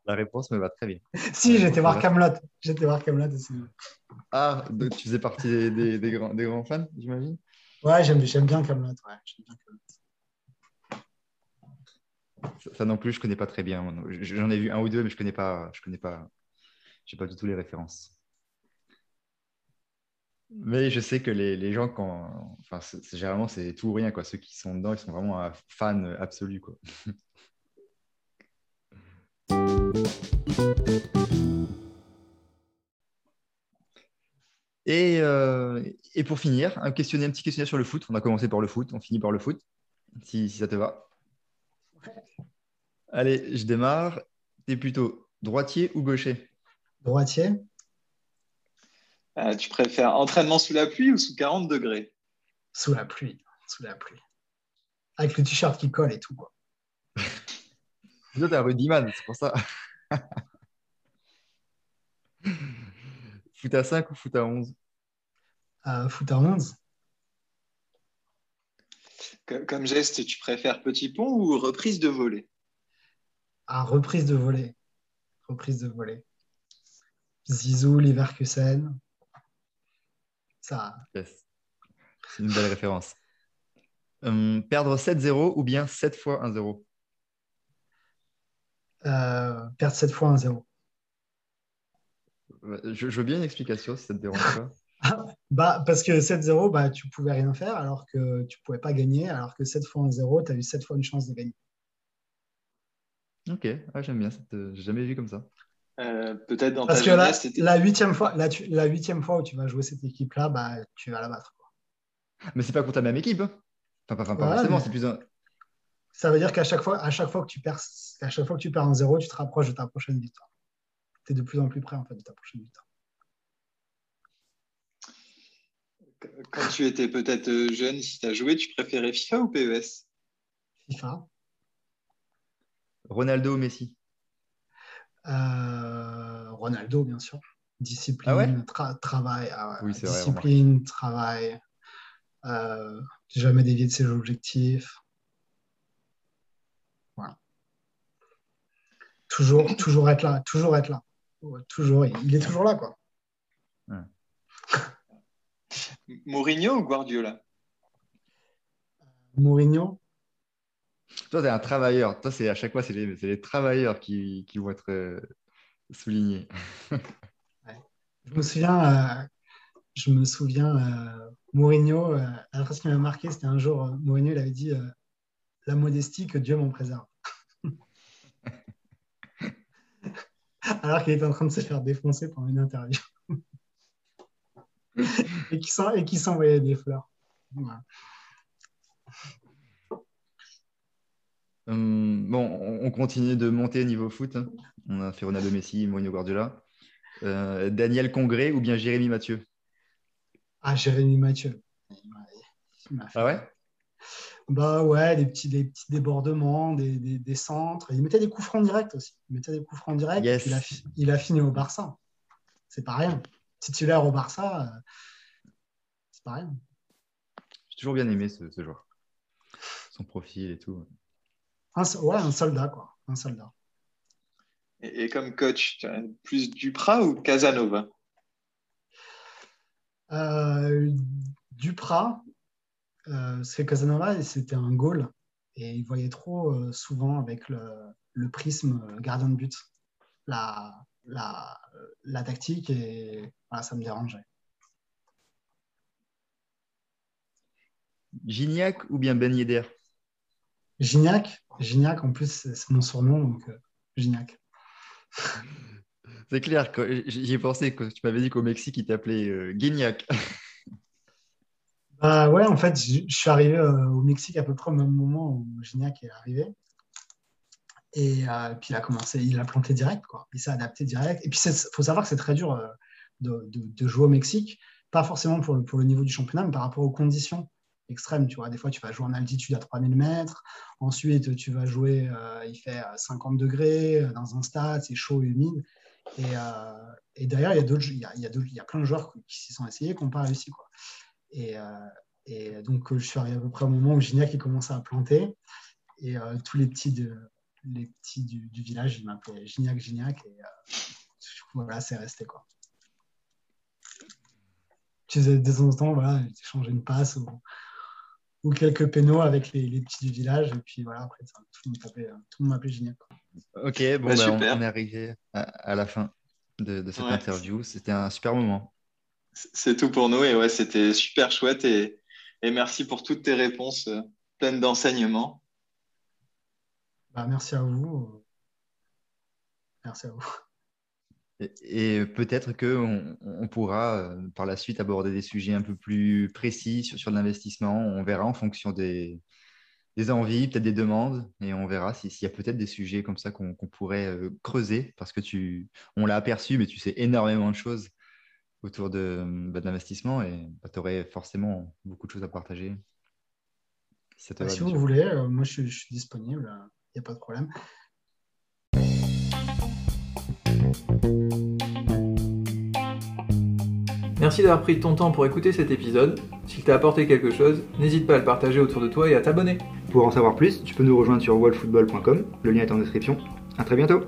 La réponse me va très bien. si, j'étais voir Camelot. J'étais voir Camelot aussi. Ah, donc tu faisais partie des, des, grands, des grands, fans, j'imagine? Ouais, j'aime bien Camelot. ça, ça, non plus, je connais pas très bien. J'en ai vu un ou deux, mais je connais pas. Je connais pas. J'ai pas du tout les références. Mais je sais que les, gens, quand, enfin, généralement, c'est tout ou rien. Quoi. Ceux qui sont dedans, ils sont vraiment fans absolus. Quoi. Et, euh, et, pour finir, un, un petit questionnaire sur le foot. On a commencé par le foot, on finit par le foot, si ça te va. Allez, je démarre. Tu es plutôt droitier ou gaucher? Droitier. Euh, tu préfères entraînement sous la pluie ou sous 40 degrés? Sous la pluie, sous la pluie. Avec le t-shirt qui colle et tout. Quoi. Toi, t'es un rugbyman, c'est pour ça. foot à 5 ou foot à 11 euh, Foot à 11. Comme, geste, tu préfères petit pont ou reprise de volée? Ah, reprise de volée. Reprise de volée. Zizou, Leverkusen. Ça. Yes. C'est une belle référence. Hum, perdre 7-0 ou bien 7 fois 1-0 euh, perdre 7 fois 1-0. Je, veux bien une explication si ça te dérange pas. bah, parce que 7-0, bah, tu pouvais rien faire alors que tu pouvais pas gagner, alors que 7 fois 1-0, tu as eu 7 fois une chance de gagner. Ok, ah, j'aime bien, j'ai jamais vu comme ça. Euh, peut-être dans Parce que la, la, huitième fois, la, la, huitième fois où tu vas jouer cette équipe-là, bah, tu vas la battre. Mais c'est pas contre la même équipe. Hein. Enfin, pas, forcément, c'est plus un... Ça veut dire qu'à chaque fois, à chaque fois que tu perds, à chaque fois que tu perds un zéro, tu te rapproches de ta prochaine victoire. Tu es de plus en plus près en fait de ta prochaine victoire. Quand tu étais peut-être euh, jeune, si tu as joué, tu préférais FIFA ou PES FIFA. Ronaldo ou Messi? Euh, Ronaldo, bien sûr. Discipline, ah travail. Ah discipline, travail. Euh, jamais dévié de ses objectifs. Toujours, toujours être là, toujours être là. Toujours, il est toujours là, quoi. Mourinho ou Guardiola? Mourinho. Toi, tu es un travailleur. Toi, c'est à chaque fois, c'est les, les, travailleurs qui, qui, vont être euh, soulignés. Je me souviens, euh, je me souviens euh, Mourinho, alors ce qui m'a marqué, c'était un jour, Mourinho, il avait dit La modestie, que Dieu m'en préserve. alors qu'il était en train de se faire défoncer pendant une interview. et qui s'envoyait des fleurs. Hum, bon, on continue de monter niveau foot. Hein. On a fait Ronaldo Messi, Mourinho Guardiola. Euh, Daniel Congré ou bien Jérémy Mathieu? Ah, Jérémy Mathieu. Ah ouais? Bah ouais, des petits, des petits débordements, des, des, centres. Il mettait des coups francs directs aussi. Il mettait des coups francs directs. Il, a, il, a, fini au Barça. C'est pas rien. Titulaire au Barça, euh, c'est pas rien. J'ai toujours bien aimé ce, joueur. Son profil et tout. Un, ouais, un soldat, quoi. Un soldat. Et, comme coach, tu as plus Duprat ou Casanova? Euh, Duprat, euh, c'est Casanova, c'était un goal. Et il voyait trop euh, souvent avec le, prisme euh, gardien de but la, la, la tactique et ça me dérangeait. Gignac ou bien Ben Yedder? Gignac. Gignac, en plus, c'est mon surnom, donc Gignac. C'est clair, j'y ai pensé, que tu m'avais dit qu'au Mexique, il t'appelait Guignac. Bah ouais, en fait, je suis arrivé au Mexique à peu près au même moment où Gignac est arrivé. Et puis il a commencé, il a planté direct, quoi. Il s'est adapté direct. Et puis il faut savoir que c'est très dur de, jouer au Mexique, pas forcément pour le, niveau du championnat, mais par rapport aux conditions extrêmes. Tu vois, des fois, tu vas jouer en altitude à 3000 mètres. Ensuite, tu vas jouer, euh, il fait 50 degrés euh, dans un stade, c'est chaud et humide. Et, euh, d'ailleurs, il y a plein de joueurs qui s'y sont essayés, qui n'ont pas réussi. Quoi. Et, donc, je suis arrivé à peu près au moment où Gignac qui commençait à planter. Et tous les petits, de, les petits du, du village, ils m'appelaient Gignac, Gignac. Et voilà, c'est resté. Quoi tu faisais des temps, voilà, changer une passe ou, ou quelques pénaux avec les, les, petits du village. Et puis voilà, après, ça, tout le monde m'appelait génial. Ok, bon, bah, bah on, est arrivé à, la fin de, de cette interview. C'était un super moment. C'est tout pour nous et ouais, c'était super chouette et, et, merci pour toutes tes réponses euh, pleines d'enseignements. Bah, merci à vous. Merci à vous. Et, peut-être qu'on on pourra euh, par la suite aborder des sujets un peu plus précis sur, sur l'investissement. On verra en fonction des, des envies, peut-être des demandes, et on verra s'il y a peut-être des sujets comme ça qu'on pourrait euh, creuser, parce que tu, on l'a aperçu, mais tu sais énormément de choses autour de, bah, de l'investissement, et bah, tu aurais forcément beaucoup de choses à partager. Si, bah, vous voulez, euh, moi je, je, suis disponible, il n'y a pas de problème. Merci d'avoir pris ton temps pour écouter cet épisode. S'il t'a apporté quelque chose, n'hésite pas à le partager autour de toi et à t'abonner. Pour en savoir plus, tu peux nous rejoindre sur wallfootball.com, le lien est en description. A très bientôt